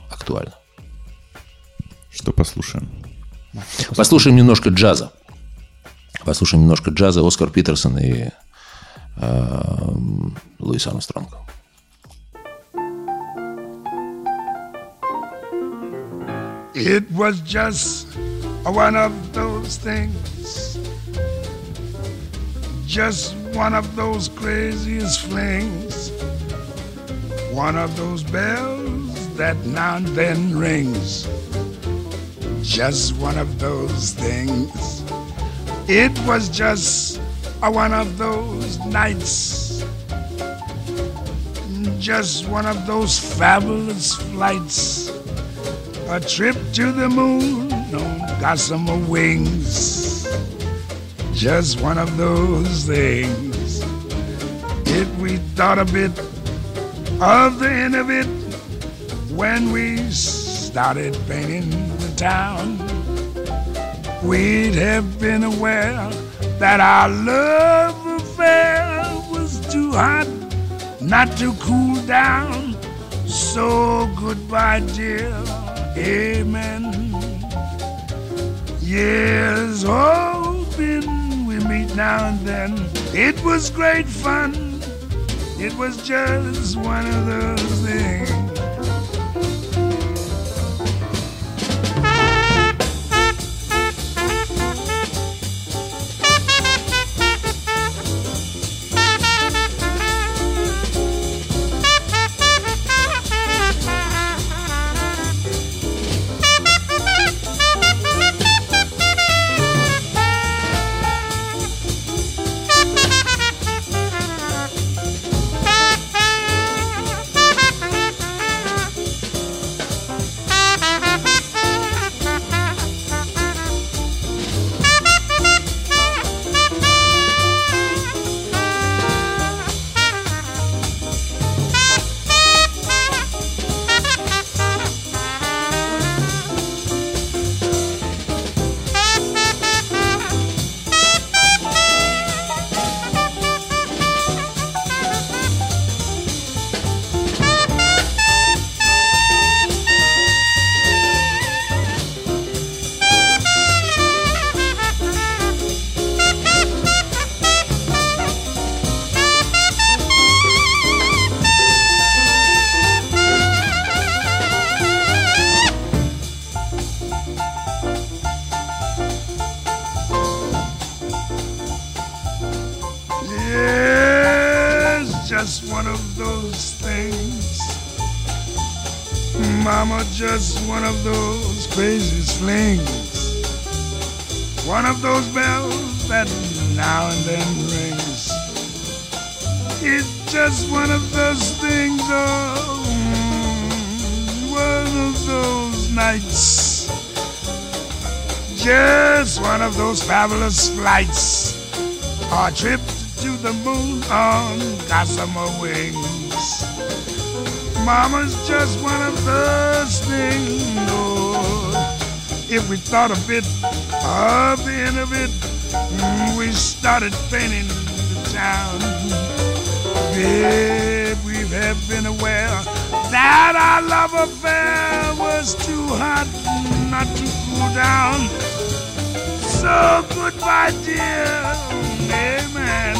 актуально. Что послушаем? Послушаем немножко джаза. Послушаем немножко джаза Оскар Питерсон и э, Луис Армстронг. It was just one of those things, just one of those craziest flings, one of those bells that now and then rings, just one of those things. It was just one of those nights, just one of those fabulous flights a trip to the moon on gossamer wings. Just one of those things. If we thought a bit of the end of it when we started painting the town, we'd have been aware that our love affair was too hot not to cool down. So goodbye, dear Amen. Years hoping we meet now and then. It was great fun. It was just one of those things. Flights. Our trip to the moon on gossamer wings. Mama's just one of those things. If we thought a bit of the end of it, mm, we started painting the town. Babe, we have been aware that our love affair was too hot not to cool down So goodbye, dear. Amen.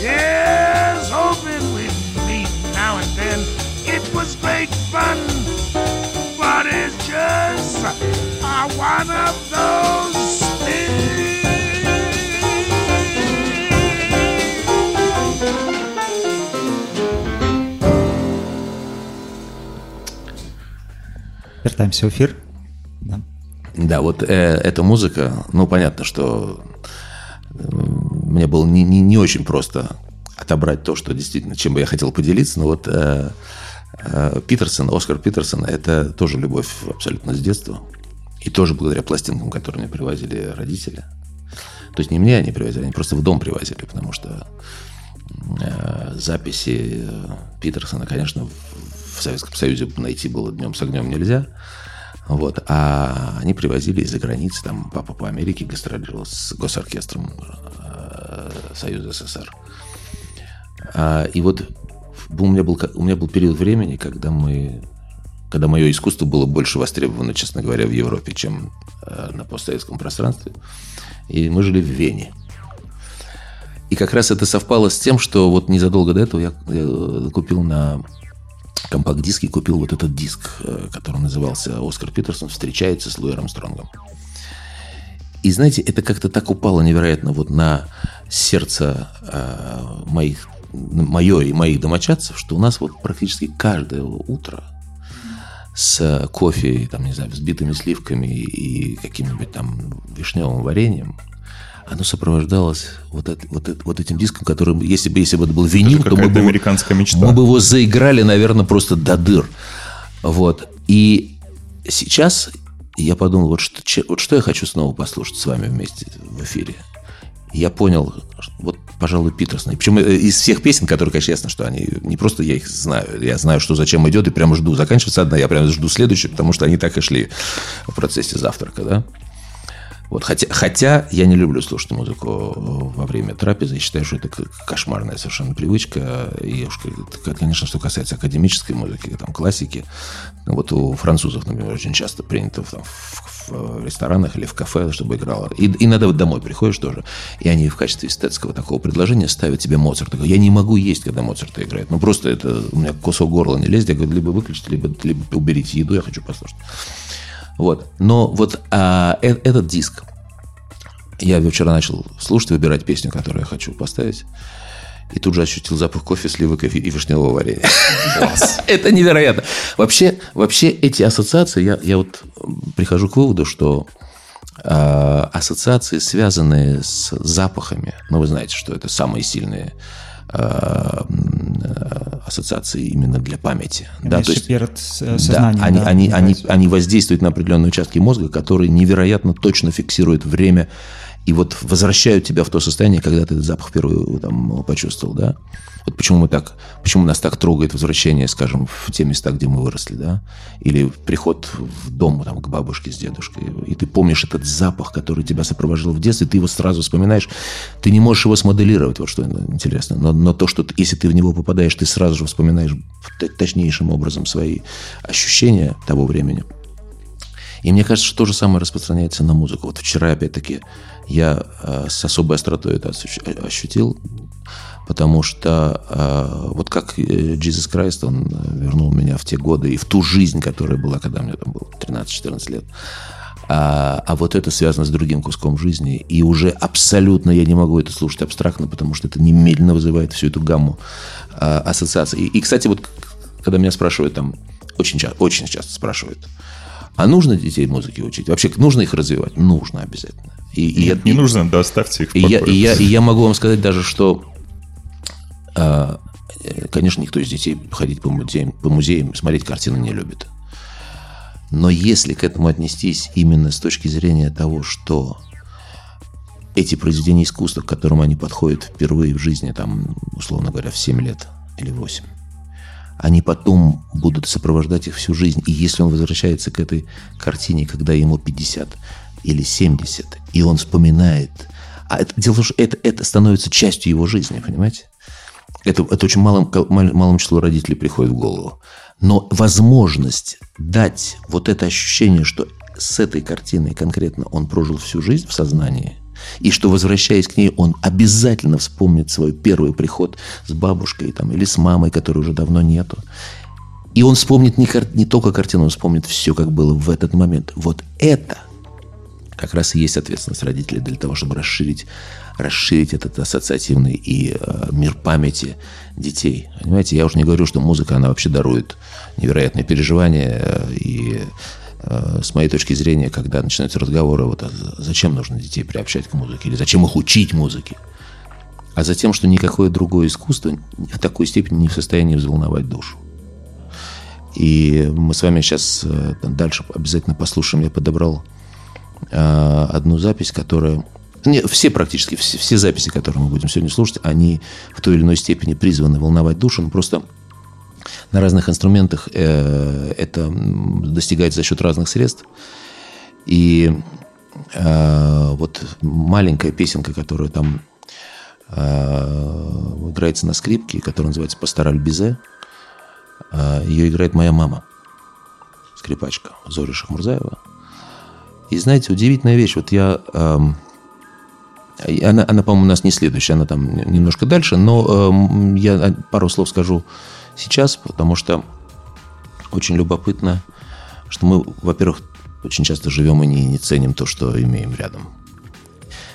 Yes, hoping we'd meet now and then. It was great fun, but it's just uh, one of those things. вяртаемся ў эфир да. Да, вот э, эта музыка, ну, понятно, что э, мне было не, не, не очень просто отобрать то, что действительно, чем бы я хотел поделиться, но вот э, э, Питерсон, Оскар Питерсон, это тоже любовь абсолютно с детства. И тоже благодаря пластинкам, которые мне привозили родители. То есть не мне они привозили, они просто в дом привозили, потому что э, записи э, Питерсона, конечно, в Советском Союзе найти было днем с огнем нельзя. Вот. А они привозили из-за границы, там папа по Америке гастролировал с госоркестром э, Союза СССР. А, и вот у меня, был, у меня был период времени, когда мы когда мое искусство было больше востребовано, честно говоря, в Европе, чем э, на постсоветском пространстве. И мы жили в Вене. И как раз это совпало с тем, что вот незадолго до этого я, я купил на компакт-диске, купил вот этот диск, э, который назывался «Оскар Питерсон встречается с Луи Армстронгом». И знаете, это как-то так упало невероятно вот на сердце э, моих, мое и моих домочадцев, что у нас вот практически каждое утро с кофе, там, не знаю, взбитыми сливками и каким-нибудь там вишневым вареньем, оно сопровождалось вот, это, вот, это, вот этим диском, который, если бы, если бы это был винил, это то мы бы, американская мечта. мы бы его заиграли, наверное, просто до дыр. Вот. И сейчас я подумал, вот что, вот что я хочу снова послушать с вами вместе в эфире. Я понял, вот пожалуй, Питерсон. Причем э, из всех песен, которые, конечно, ясно, что они не просто я их знаю, я знаю, что зачем идет, и прямо жду. Заканчивается одна, я прямо жду следующую, потому что они так и шли в процессе завтрака, да. Вот, хотя, хотя я не люблю слушать музыку во время трапезы. Я считаю, что это кошмарная совершенно привычка. И уж, конечно, что касается академической музыки, там, классики. Вот у французов, например, очень часто принято там, в, в ресторанах или в кафе, чтобы играла. И, иногда вот домой приходишь тоже, и они в качестве эстетского такого предложения ставят тебе Моцарт. Я не могу есть, когда Моцарта играет. Ну, просто это у меня кусок горла не лезет. Я говорю, либо выключите, либо, либо уберите еду, я хочу послушать. Вот. Но вот а, э, этот диск, я вчера начал слушать, выбирать песню, которую я хочу поставить. И тут же ощутил запах кофе, сливок и вишневого варенья. Это невероятно. Вообще, вообще эти ассоциации, я, я вот прихожу к выводу, что э, ассоциации, связанные с запахами, ну, вы знаете, что это самые сильные ассоциации именно для памяти. Да, то есть, перед сознанием. Да, они, да, они, они, они воздействуют на определенные участки мозга, которые невероятно точно фиксируют время и вот возвращают тебя в то состояние, когда ты этот запах впервые там, почувствовал, да. Вот почему мы так, почему нас так трогает возвращение, скажем, в те места, где мы выросли, да, или приход в дом там, к бабушке с дедушкой, и ты помнишь этот запах, который тебя сопровождал в детстве, ты его сразу вспоминаешь, ты не можешь его смоделировать, вот что интересно, но, но то, что если ты в него попадаешь, ты сразу же вспоминаешь точнейшим образом свои ощущения того времени. И мне кажется, что то же самое распространяется на музыку. Вот вчера, опять-таки, я э, с особой остротой это ощутил потому что э, вот как Jesus Christ, он вернул меня в те годы и в ту жизнь, которая была, когда мне там было 13-14 лет. А, а вот это связано с другим куском жизни. И уже абсолютно я не могу это слушать абстрактно, потому что это немедленно вызывает всю эту гамму а, ассоциаций. И, и, кстати, вот когда меня спрашивают там, очень, часто, очень часто спрашивают, а нужно детей музыке учить? Вообще, нужно их развивать? Нужно обязательно. И, и, Нет, и, не нужно, да, оставьте их в и я, и, я, и я могу вам сказать даже, что а, конечно, никто из детей ходить по музеям, по музеям смотреть картины не любит. Но если к этому отнестись именно с точки зрения того, что эти произведения искусства, к которым они подходят впервые в жизни, там, условно говоря, в 7 лет или 8, они потом будут сопровождать их всю жизнь. И если он возвращается к этой картине, когда ему 50 или 70, и он вспоминает, а это, дело в том, что это, это становится частью его жизни, понимаете? Это, это очень малым, малым числу родителей приходит в голову. Но возможность дать вот это ощущение, что с этой картиной конкретно он прожил всю жизнь в сознании, и что, возвращаясь к ней, он обязательно вспомнит свой первый приход с бабушкой там, или с мамой, которой уже давно нету. И он вспомнит не, кар... не только картину, он вспомнит все, как было в этот момент. Вот это как раз и есть ответственность родителей для того, чтобы расширить расширить этот ассоциативный и э, мир памяти детей. Понимаете, я уже не говорю, что музыка, она вообще дарует невероятные переживания. Э, и э, с моей точки зрения, когда начинаются разговоры, вот, а зачем нужно детей приобщать к музыке, или зачем их учить музыке, а за тем, что никакое другое искусство в такой степени не в состоянии взволновать душу. И мы с вами сейчас э, дальше обязательно послушаем. Я подобрал одну запись, которая... Не, все практически, все, все записи, которые мы будем сегодня слушать, они в той или иной степени призваны волновать душу, но просто на разных инструментах э, это достигается за счет разных средств. И э, вот маленькая песенка, которая там э, играется на скрипке, которая называется «Пастораль Бизе», ее играет моя мама, скрипачка Зори Шахмурзаева. И знаете, удивительная вещь, вот я... Э, она, она по-моему, у нас не следующая, она там немножко дальше, но э, я пару слов скажу сейчас, потому что очень любопытно, что мы, во-первых, очень часто живем и не, не ценим то, что имеем рядом.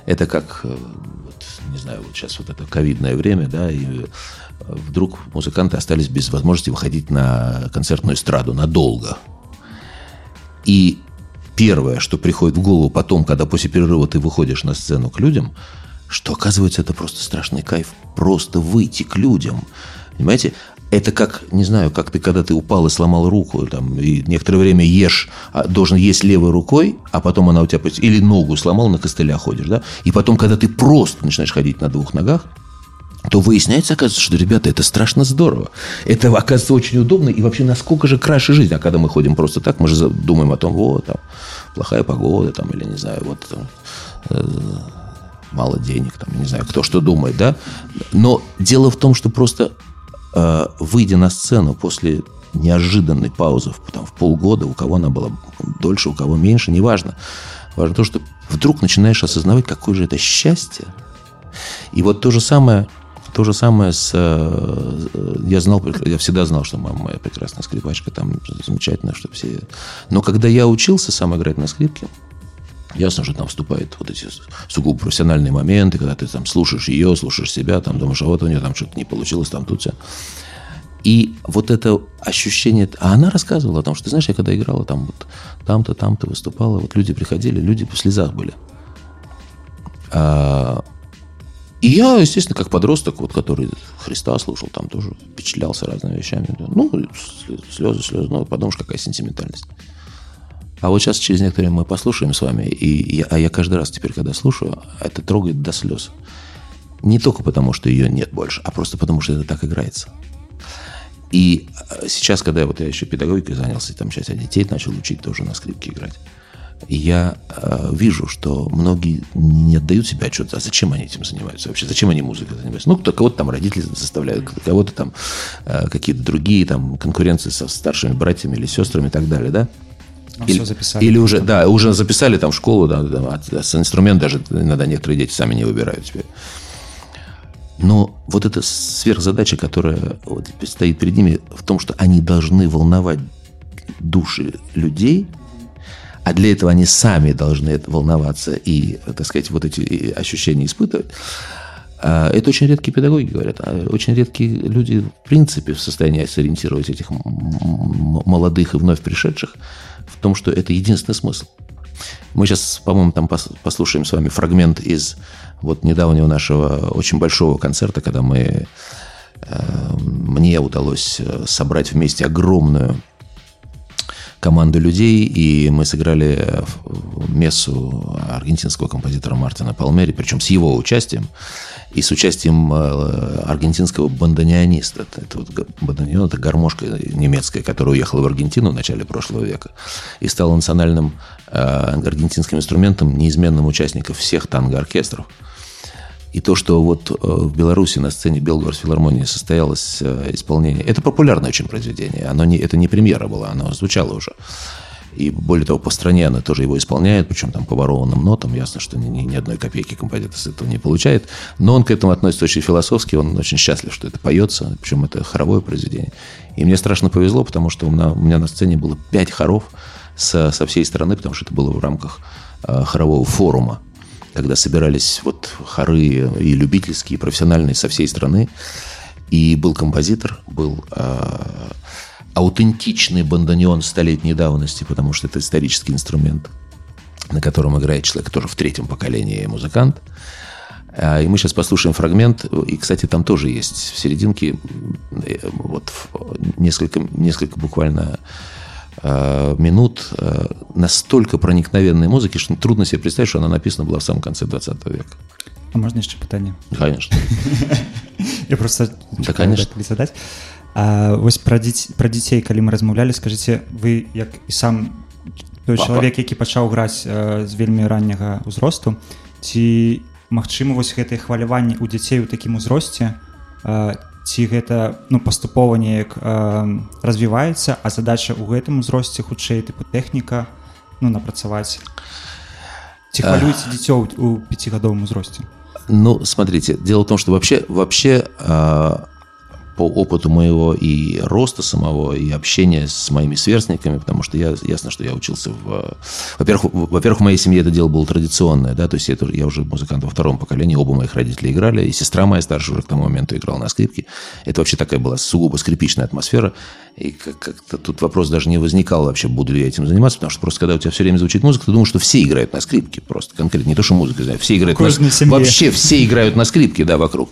Это как, э, вот, не знаю, вот сейчас вот это ковидное время, да, и э, вдруг музыканты остались без возможности выходить на концертную эстраду надолго. И первое, что приходит в голову потом, когда после перерыва ты выходишь на сцену к людям, что оказывается это просто страшный кайф, просто выйти к людям. Понимаете? Это как, не знаю, как ты, когда ты упал и сломал руку, там, и некоторое время ешь, а должен есть левой рукой, а потом она у тебя... Или ногу сломал, на костылях ходишь, да? И потом, когда ты просто начинаешь ходить на двух ногах, то выясняется, оказывается, что, ребята, это страшно здорово. Это, оказывается, очень удобно. И вообще, насколько же краше жизнь. А когда мы ходим просто так, мы же думаем о том, вот, там, плохая погода, там, или, не знаю, вот, э, мало денег, там, не знаю, кто что думает, да. Но дело в том, что просто Э, выйдя на сцену после неожиданной паузы там, в полгода, у кого она была дольше, у кого меньше, неважно. Важно то, что вдруг начинаешь осознавать, какое же это счастье. И вот то же самое, то же самое с... Э, я знал, я всегда знал, что мама моя прекрасная скрипачка, там замечательно, что все... Но когда я учился сам играть на скрипке, Ясно, что там вступают вот эти сугубо профессиональные моменты, когда ты там слушаешь ее, слушаешь себя, там думаешь, а вот у нее там что-то не получилось, там тут все. И вот это ощущение... А она рассказывала о том, что, знаешь, я когда играла там вот там-то, там-то выступала, вот люди приходили, люди в слезах были. А, и я, естественно, как подросток, вот, который Христа слушал, там тоже впечатлялся разными вещами. Ну, слезы, слезы, ну, подумаешь, какая сентиментальность. А вот сейчас через некоторое время мы послушаем с вами, и я, а я каждый раз теперь, когда слушаю, это трогает до слез. Не только потому, что ее нет больше, а просто потому, что это так играется. И э, сейчас, когда я, вот я еще педагогикой занялся, там сейчас я детей начал учить тоже на скрипке играть, я э, вижу, что многие не отдают себе отчет, а зачем они этим занимаются вообще, зачем они музыкой занимаются. Ну, кто, кого-то там родители заставляют, кого-то там э, какие-то другие там конкуренции со старшими братьями или сестрами и так далее, да. Ну, или, все записали. Или уже, да, уже записали там в школу, да, да, а с инструмент даже иногда некоторые дети сами не выбирают теперь. Но вот эта сверхзадача, которая вот стоит перед ними, в том, что они должны волновать души людей, а для этого они сами должны волноваться и, так сказать, вот эти ощущения испытывать. А это очень редкие педагоги говорят, а очень редкие люди в принципе в состоянии сориентировать этих молодых и вновь пришедших в том, что это единственный смысл. Мы сейчас, по-моему, там послушаем с вами фрагмент из вот недавнего нашего очень большого концерта, когда мы э, мне удалось э, собрать вместе огромную команду людей, и мы сыграли мессу аргентинского композитора Мартина Палмери, причем с его участием и с участием э, аргентинского бандонеониста. Это, вот бандонеон, это гармошка немецкая, которая уехала в Аргентину в начале прошлого века и стала национальным э, аргентинским инструментом, неизменным участником всех танго-оркестров. И то, что вот э, в Беларуси на сцене Белгород филармонии состоялось исполнение, это популярное очень произведение. Оно не, это не премьера была, оно звучало уже. И более того, по стране она тоже его исполняет, причем там по ворованным нотам. Ясно, что ни, ни одной копейки композитор с этого не получает. Но он к этому относится очень философски, он очень счастлив, что это поется, причем это хоровое произведение. И мне страшно повезло, потому что у меня, у меня на сцене было пять хоров со, со всей страны, потому что это было в рамках э, хорового форума, когда собирались вот хоры и любительские, и профессиональные со всей страны. И был композитор, был э, аутентичный бандонеон столетней давности, потому что это исторический инструмент, на котором играет человек тоже в третьем поколении музыкант. А, И мы сейчас послушаем фрагмент. И, кстати, там тоже есть в серединке э, вот несколько, несколько буквально минут э, настолько проникновенной музыки, что трудно себе представить, что она написана была в самом конце 20 века. А можна яшчэ пытанне Конечно. я просто Да, конечно. калі задаць а, вось пра дзіць пра дзяцей калі мы размаўлялі скажыце вы як і сам той Папа. чалавек які пачаў граць э, з вельмі ранняга ўзросту ці магчыма вось гэтае хваляванне ў дзяцей у такім узросце э, ці гэта ну паступова неяк э, развіваецца а задача ў гэтым узросце хутчэй тыпу тэхніка ну напрацаваць ці хвалюеце дзіцё ў- у пяцігадовым узросце Ну, смотрите, дело в том, что вообще, вообще а, по опыту моего и роста самого, и общения с моими сверстниками, потому что я, ясно, что я учился в... Во-первых, во-первых, в моей семье это дело было традиционное, да, то есть это, я уже музыкант во втором поколении, оба моих родителей играли, и сестра моя старшая уже к тому моменту играла на скрипке. Это вообще такая была сугубо скрипичная атмосфера, и как- как-то тут вопрос даже не возникал вообще, буду ли я этим заниматься, потому что просто когда у тебя все время звучит музыка, ты думаешь, что все играют на скрипке, просто конкретно, не то, что музыка, знаю, все играют на. Вообще все играют на скрипке, да, вокруг.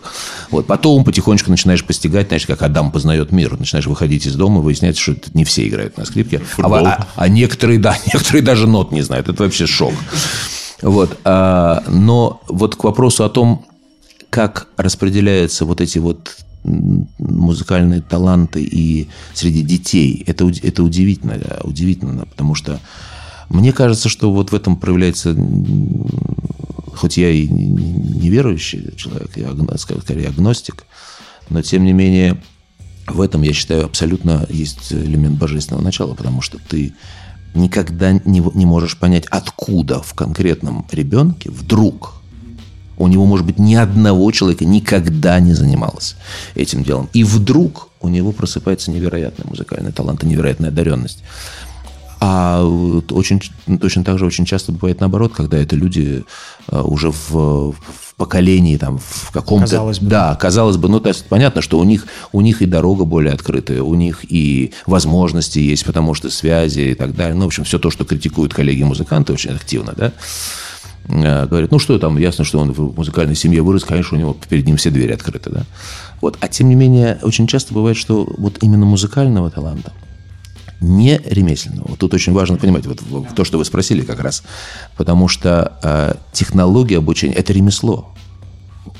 Вот. Потом потихонечку начинаешь постигать, знаешь, как Адам познает мир. Начинаешь выходить из дома, выясняется, что не все играют на скрипке. А, Футбол. а- а некоторые, да, некоторые даже нот не знают. Это вообще шок. Вот. а, но вот к вопросу о том, как распределяются вот эти вот музыкальные таланты и среди детей, это, это удивительно, да, удивительно, потому что мне кажется, что вот в этом проявляется, хоть я и не- не верующий человек, я скорее агностик, но тем не менее в этом, я считаю, абсолютно есть элемент божественного начала, потому что ты никогда не, не можешь понять, откуда в конкретном ребенке вдруг у него, может быть, ни одного человека никогда не занималось этим делом. И вдруг у него просыпается невероятный музыкальный талант и невероятная одаренность. А очень, точно так же очень часто бывает наоборот, когда это люди э, уже в, в поколении, там, в каком-то... Казалось бы. Да, казалось бы, ну, то есть понятно, что у них, у них и дорога более открытая, у них и возможности есть, потому что связи и так далее. Ну, в общем, все то, что критикуют коллеги-музыканты очень активно, да, Э, говорят, ну что там, ясно, что он в музыкальной семье вырос, конечно, у него перед ним все двери открыты, да. Вот. А тем не менее, очень часто бывает, что вот именно музыкального таланта, не ремесленного. Вот тут очень важно понимать вот в- то, что вы спросили как раз, потому что э, технология обучения – это ремесло.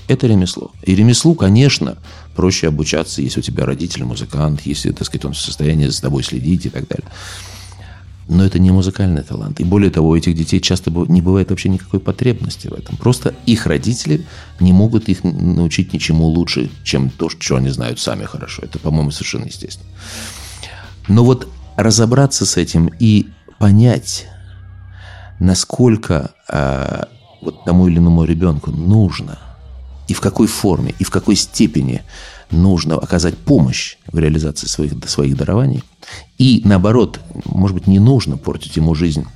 Это ремесло. И ремеслу, конечно, проще обучаться, если у тебя родитель музыкант, если, так сказать, он в состоянии за тобой следить и так далее. Но это не музыкальный талант. И более того, у этих детей часто не бывает вообще никакой потребности в этом. Просто их родители не могут их научить ничему лучше, чем то, что они знают сами хорошо. Это, по-моему, совершенно естественно. Но вот разобраться с этим и понять, насколько э, вот тому или иному ребенку нужно, и в какой форме, и в какой степени нужно оказать помощь в реализации своих, своих дарований, и наоборот, может быть, не нужно портить ему жизнь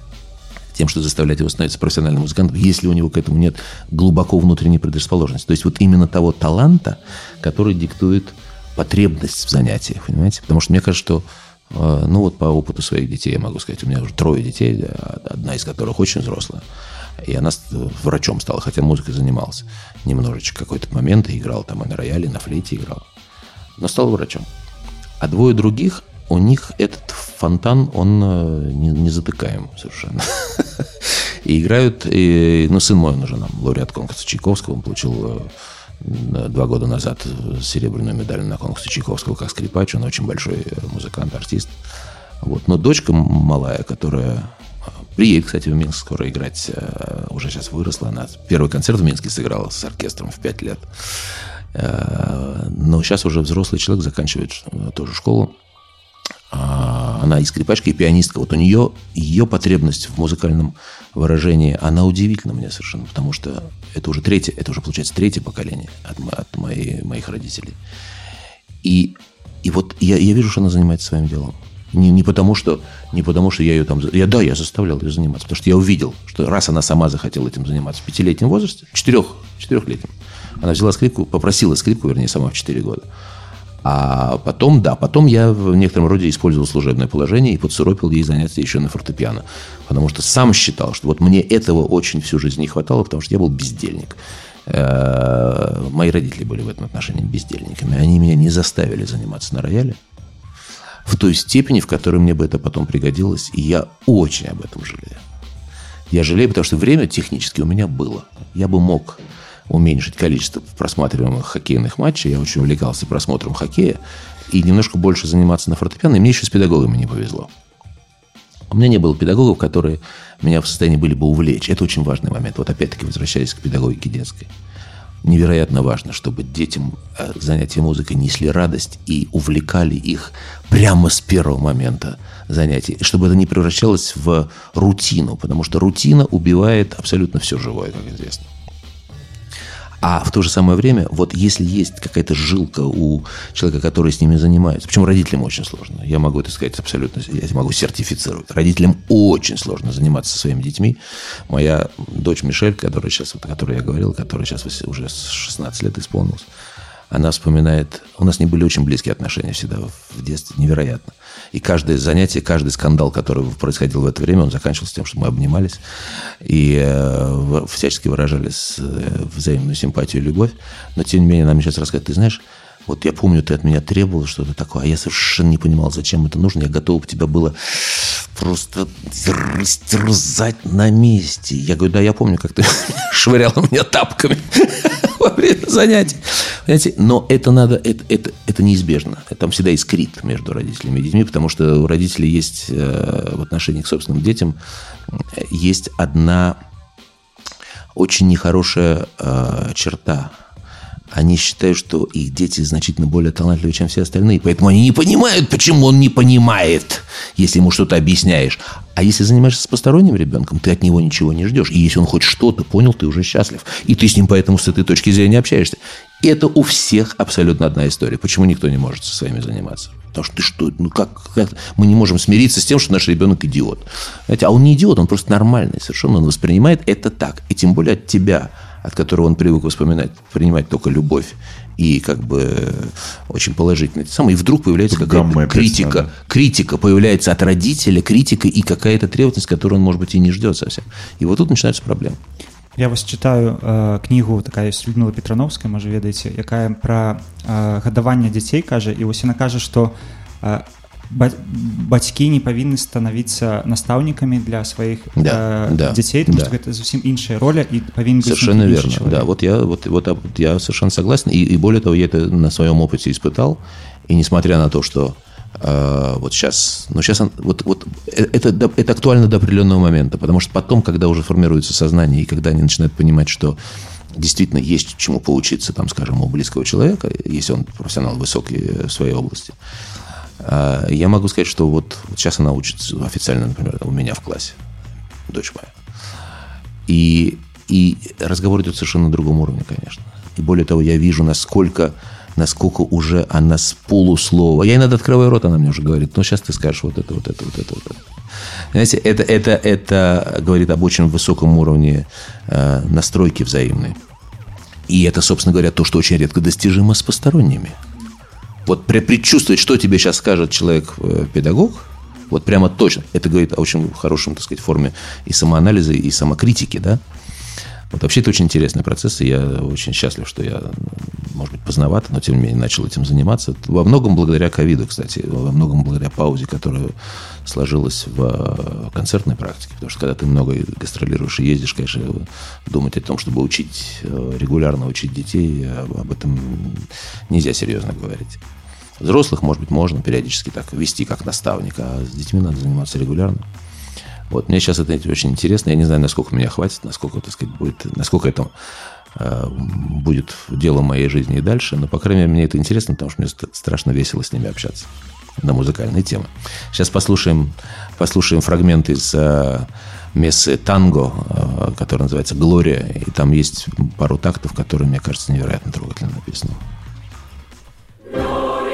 тем, что заставлять его становиться профессиональным музыкантом, если у него к этому нет глубоко внутренней предрасположенности. То есть вот именно того таланта, который диктует потребность в занятиях, понимаете? Потому что мне кажется, что ну вот по опыту своих детей я могу сказать, у меня уже трое детей, а одна из которых очень взрослая. И она с- врачом стала, хотя музыкой занималась немножечко какой-то момент, играл там и на рояле, и на флейте играл. Но стал врачом. А двое других, у них этот фонтан, он э, не, затыкаем совершенно. И играют, и, ну, сын мой, он уже нам лауреат конкурса Чайковского, он получил э, два года назад серебряную медаль на конкурсе Чайковского как скрипач, он очень большой э, музыкант, артист. Вот. Но дочка малая, которая э, приедет, кстати, в Минск скоро играть, э, уже сейчас выросла, она первый концерт в Минске сыграла с оркестром в пять лет. Э, Но сейчас уже взрослый человек заканчивает э, тоже школу. А, Она и скрипачка, и пианистка. Вот у нее ее потребность в музыкальном выражении, она удивительна мне совершенно, потому что это уже третье, это уже получается третье поколение от, от моей, моих родителей. И, и вот я, я вижу, что она занимается своим делом. Не, не, потому, что, не потому, что я ее там... Я, да, я заставлял ее заниматься, потому что я увидел, что раз она сама захотела этим заниматься в пятилетнем возрасте, четырех, четырехлетнем, она взяла скрипку, попросила скрипку, вернее, сама в четыре года. А потом, да, потом я в некотором роде использовал служебное положение и подсуропил ей занятия еще на фортепиано. Потому что сам считал, что вот мне этого очень всю жизнь не хватало, потому что я был бездельник. Э, мои родители были в этом отношении бездельниками. Они меня не заставили заниматься на рояле в той степени, в которой мне бы это потом пригодилось. И я очень об этом жалею. Я жалею, потому что время технически у меня было. Я бы мог уменьшить количество просматриваемых хоккейных матчей. Я очень увлекался просмотром хоккея. И немножко больше заниматься на фортепиано. И мне еще с педагогами не повезло. У меня не было педагогов, которые меня в состоянии были бы увлечь. Это очень важный момент. Вот опять-таки возвращаясь к педагогике детской. Невероятно важно, чтобы детям э, занятия музыкой несли радость и увлекали их прямо с первого момента занятий. Чтобы это не превращалось в рутину, потому что рутина убивает абсолютно все живое, как известно. А в то же самое время, вот если есть какая-то жилка у человека, который с ними занимается, причем родителям очень сложно, я могу это сказать абсолютно, я могу сертифицировать, родителям очень сложно заниматься своими детьми. Моя дочь Мишель, которая сейчас, о которой я говорил, которая сейчас уже 16 лет исполнилась, она вспоминает... У нас не были очень близкие отношения всегда в детстве, невероятно. И каждое занятие, каждый скандал, который происходил в это время, он заканчивался тем, что мы обнимались и э, всячески выражали э, взаимную симпатию и любовь. Но, тем не менее, нам сейчас рассказывают, ты знаешь, вот я помню, ты от меня требовал что-то такое, а я совершенно не понимал, зачем это нужно. Я готов тебя было просто растерзать на месте. Я говорю, да, я помню, как ты швырял меня тапками во время занятий. Понимаете? Но это надо, это, это, это неизбежно. Там всегда искрит между родителями и детьми, потому что у родителей есть э, в отношении к собственным детям есть одна очень нехорошая э, черта – они считают, что их дети значительно более талантливые, чем все остальные. Поэтому они не понимают, почему он не понимает, если ему что-то объясняешь. А если занимаешься с посторонним ребенком, ты от него ничего не ждешь. И если он хоть что-то понял, ты уже счастлив. И ты с ним поэтому с этой точки зрения общаешься. И это у всех абсолютно одна история. Почему никто не может со своими заниматься? Потому что ты что, ну как, как мы не можем смириться с тем, что наш ребенок идиот. Знаете, а он не идиот, он просто нормальный совершенно. Он воспринимает это так. И тем более от тебя – от которого он привык воспоминать, принимать только любовь и как бы очень положительно. Самое, и вдруг появляется какая-то критика. Да. Критика появляется от родителя, критика и какая-то требовательность, которую он, может быть, и не ждет совсем. И вот тут начинаются проблемы. Я вас читаю э, кнігу такая ёсць Людмила Петрановская можа ведаеце якая пра э, гадаванне дзяцей кажа і вось яна кажа што э, бацькі не павінны становіцца настаўнікамі для сваіх да, э, да, дзяцей да. гэта зусім іншая роля і павінен совершенно верно человек. да вот я вот вот я совершенно согласен и, и более того я это на своем опыте испытал и несмотря на то что э, вот сейчас но сейчас он, вот вот э, это это актуально до определенного момента потому что потом когда уже формируется сознание и когда они начинают понимать что действительно есть чему поучиться там скажем у близкого человека если он профессионал высокий в своей области а, я могу сказать, что вот, вот сейчас она учится официально, например, у меня в классе, дочь моя. И, и разговор идет совершенно на другом уровне, конечно. И более того, я вижу, насколько, насколько уже она с полуслова. Я иногда открываю рот, она мне уже говорит, ну, сейчас ты скажешь вот это, вот это, вот это, вот это. Знаете, это, это, это говорит об очень высоком уровне э, настройки взаимной. И это, собственно говоря, то, что очень редко достижимо с посторонними вот предчувствовать, что тебе сейчас скажет человек-педагог, э, вот прямо точно, это говорит о очень хорошем, так сказать, форме и самоанализа, и самокритики, да. Вот вообще это очень интересный процесс, и я очень счастлив, что я, может быть, поздновато, но тем не менее начал этим заниматься. Во многом благодаря ковиду, кстати, во многом благодаря паузе, которая сложилась в э, концертной практике. Потому что когда ты много гастролируешь и ездишь, конечно, думать о том, чтобы учить, э, регулярно учить детей, об этом нельзя серьезно говорить. Взрослых, может быть, можно периодически так вести как наставника, а с детьми надо заниматься регулярно. Вот мне сейчас это очень интересно. Я не знаю, насколько меня хватит, насколько, так сказать, будет, насколько это э, будет дело моей жизни и дальше. Но, по крайней мере, мне это интересно, потому что мне страшно весело с ними общаться на музыкальные темы. Сейчас послушаем, послушаем фрагмент из э, мессы «Танго», э, который называется «Глория». И там есть пару тактов, которые, мне кажется, невероятно трогательно написаны. Да,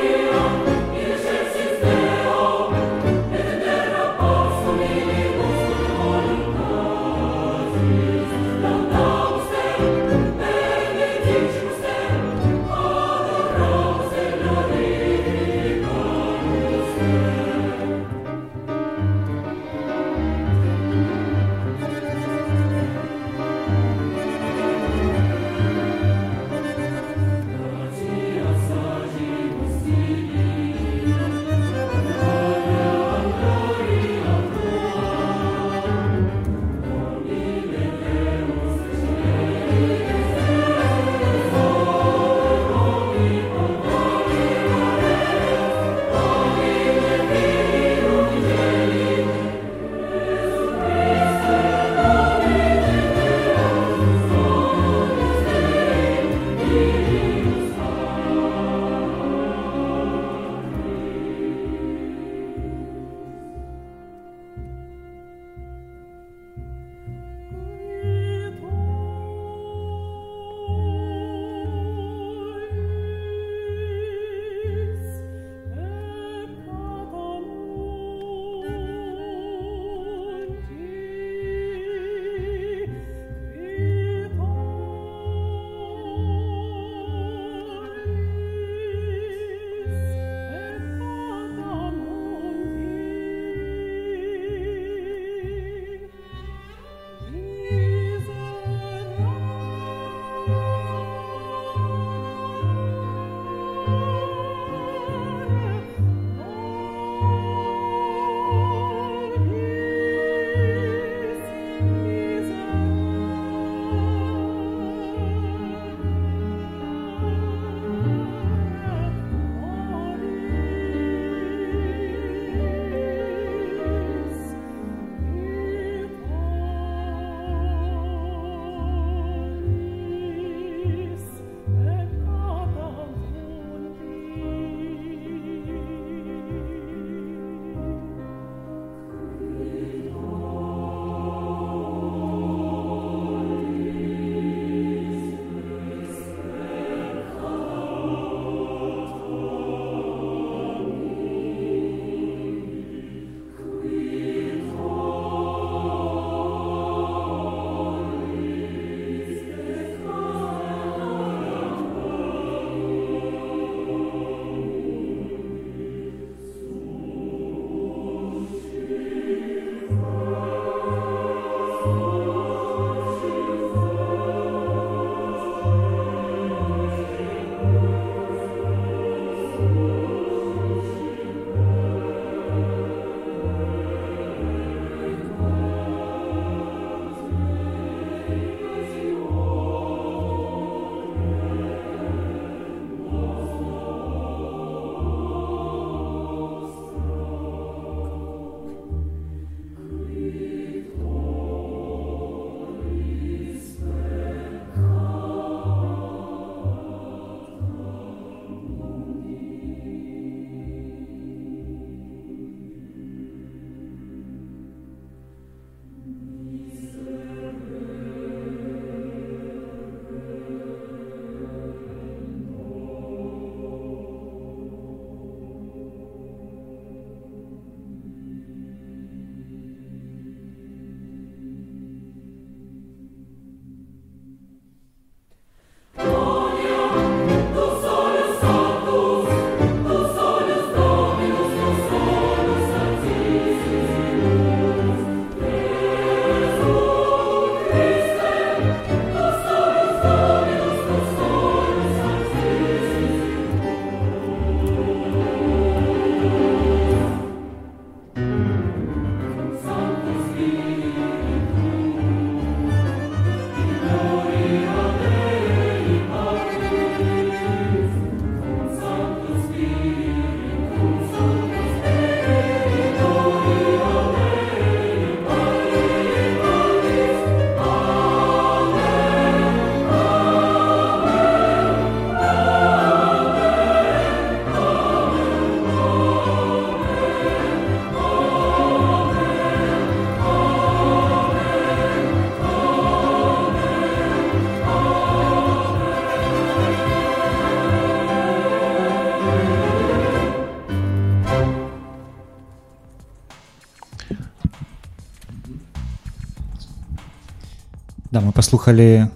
мы паслухали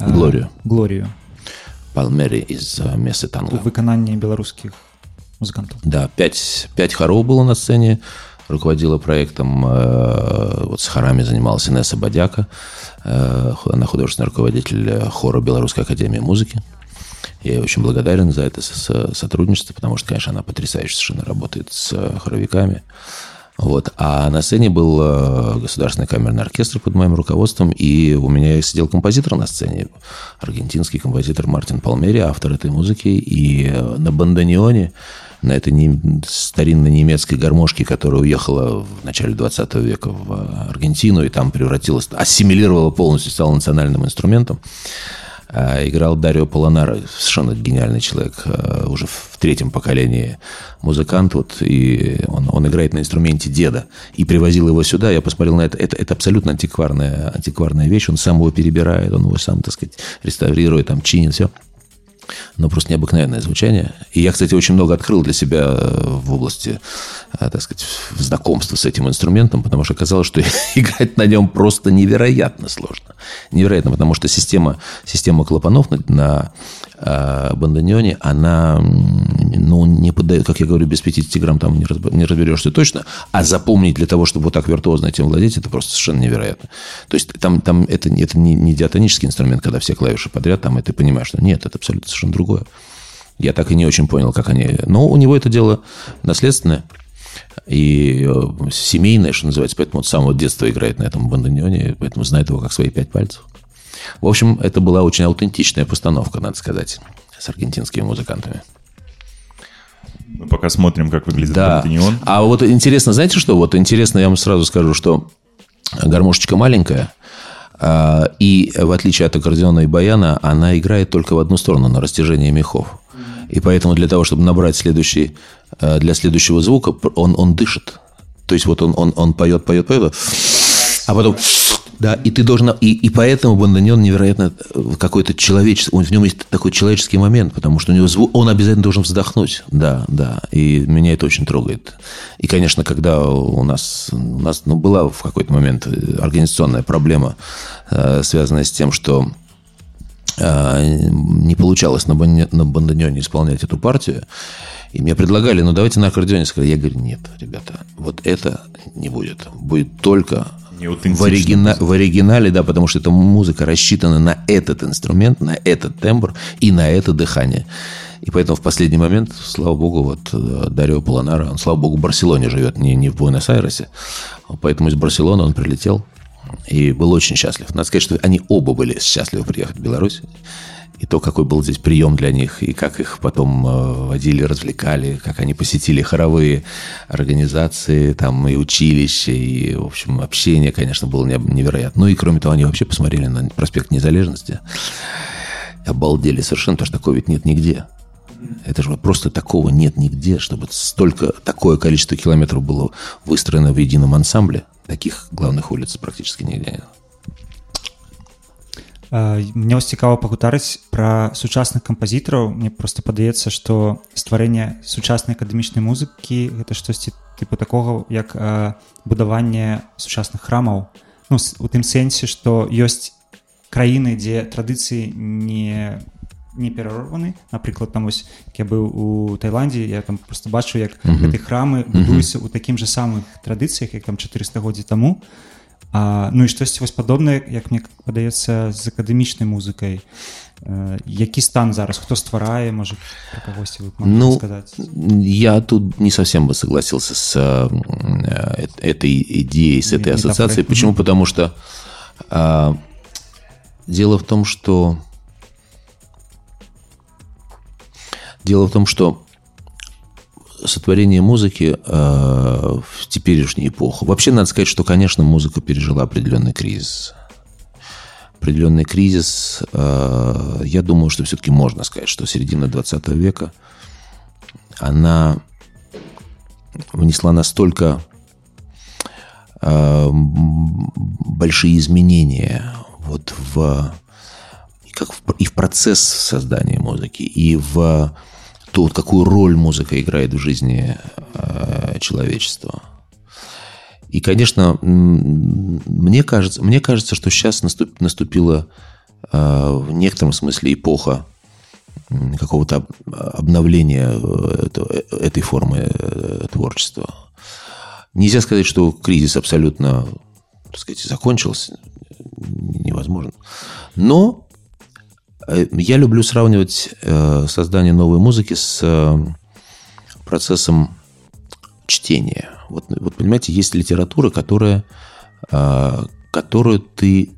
э, Глорию. Глорію Палмери из э, Мессы у Танго. выкананні беларускіх музыкантаў. Да, пять, пять хоров было на сцене. Руководила проектом, э, вот с хорами занималась Инесса Бодяка. Э, ху- она художественный руководитель э, хора Белорусской академии музыки. Я ей очень благодарен за это с- с- сотрудничество, потому что, конечно, она потрясающе совершенно работает с э, хоровиками. вот. А на сцене был э, Государственный камерный оркестр под моим руководством, и у меня сидел композитор на сцене, аргентинский композитор Мартин Палмери, автор этой музыки, и на бандонеоне, на этой не- старинной немецкой гармошке, которая уехала в начале 20 века в Аргентину, и там превратилась, ассимилировала полностью, стала национальным инструментом, играл Дарио Полонаро, совершенно гениальный человек, а, уже в третьем поколении музыкант, вот, и он, он играет на инструменте деда, и привозил его сюда, я посмотрел на это, это, это абсолютно антикварная, антикварная вещь, он сам его перебирает, он его сам, так сказать, реставрирует, там, чинит, все. Но просто необыкновенное звучание. И я, кстати, очень много открыл для себя э, в области, э, так сказать, знакомства с этим инструментом, потому что оказалось, что играть на нем просто невероятно сложно. Невероятно, потому что система, система клапанов на, на э, она, ну, не поддает, как я говорю, без 50 грамм там не разберешься точно, а запомнить для того, чтобы вот так виртуозно этим владеть, это просто совершенно невероятно. То есть там, там это, это не, не диатонический инструмент, когда все клавиши подряд, там, и ты понимаешь, что нет, это абсолютно совершенно другое. Я так и не очень понял, как они... Но у него это дело наследственное и э, семейное, что называется, поэтому он с самого детства играет на этом бандонеоне, поэтому знает его как свои пять пальцев. В общем, это была очень аутентичная постановка, надо сказать, с аргентинскими музыкантами. Мы пока смотрим, как выглядит Да. Бантенеон. А вот интересно, знаете что? Вот интересно, я вам сразу скажу, что гармошечка маленькая, а, и в отличие от аккордеона и баяна, она играет только в одну сторону, на растяжение мехов. И поэтому для того, чтобы набрать следующий, э, для следующего звука, он, он дышит. То есть вот он, он, он поет, поет, поет, а потом... Да, и ты должен... И, и поэтому бандонеон невероятно э, какой-то человеческий... Он, в нем есть такой человеческий момент, потому что у него звук... Он обязательно должен вздохнуть. Да, да. И меня это очень трогает. И, конечно, когда у нас... У нас ну, была в какой-то момент э, организационная проблема, э, связанная с тем, что не получалось на, бандонеоне исполнять эту партию. И мне предлагали, ну давайте на аккордеоне. Сказали, я говорю, нет, ребята, вот это не будет. Будет только в, оригина- в оригинале, да, потому что эта музыка рассчитана на этот инструмент, на этот тембр и на это дыхание. И поэтому в последний момент, слава богу, вот э, Дарио Полонара, он, слава богу, в Барселоне живет, не, не в Буэнос-Айресе. Поэтому из Барселоны он прилетел и был очень счастлив. Надо сказать, что они оба были счастливы приехать в Беларусь. И то, какой был здесь прием для них, и как их потом э, водили, развлекали, как они посетили хоровые организации, там и училища, и, в общем, общение, конечно, было не- невероятно. Ну и, кроме того, они вообще посмотрели на проспект Незалежности, обалдели совершенно, потому что такого ведь нет нигде. Это же просто такого нет нигде, чтобы столько, такое количество километров было выстроено в едином ансамбле. Таких главных улиц практически нигде нет. Э, Мне вось цікава пагутарыць пра сучасных кампазітараў. Мне просто падаецца што стварэнне сучаснай акадэмічнай музыкі гэта штосьці тыпу такога як э, будаванне сучасных храмаў. Ну у тым сэнсе што ёсць краіны дзе традыцыі не не перарваны. Напрыклад там вось я быў у Таиландзе я там просто бачу як гэты храмы будуюцца ў такім же самых традыцыях як там 400 годдзі таму. А, ну і штосьці вось падобнае як мне падаецца з акадэмічнай музыкай э, які стан зараз хто стварае можа пра кагосьці вы б маглі Ну, сказаць Я тут не совсем бы согласился с э, э, этой идеей, с этой Метафорой. ассоциацией. Почему? Потому что а, дело в том, что дело в том, что сотворение музыки э, в теперешнюю эпоху. Вообще, надо сказать, что, конечно, музыка пережила определенный кризис. Определенный кризис. э, я думаю, что все-таки можно сказать, что середина 20 века она внесла настолько э, большие изменения вот в как в, и в процесс создания музыки, и в то, вот какую роль музыка играет в жизни э, человечества. И, конечно, мне кажется, мне кажется, что сейчас наступ- наступила э, в некотором смысле эпоха какого-то об- обновления э, этого- э, этой формы э, творчества. Нельзя сказать, что кризис абсолютно, так сказать, закончился. Невозможно. Но я люблю сравнивать э, создание новой музыки с э, процессом чтения. Вот, вот понимаете, есть литература, которая, э, которую ты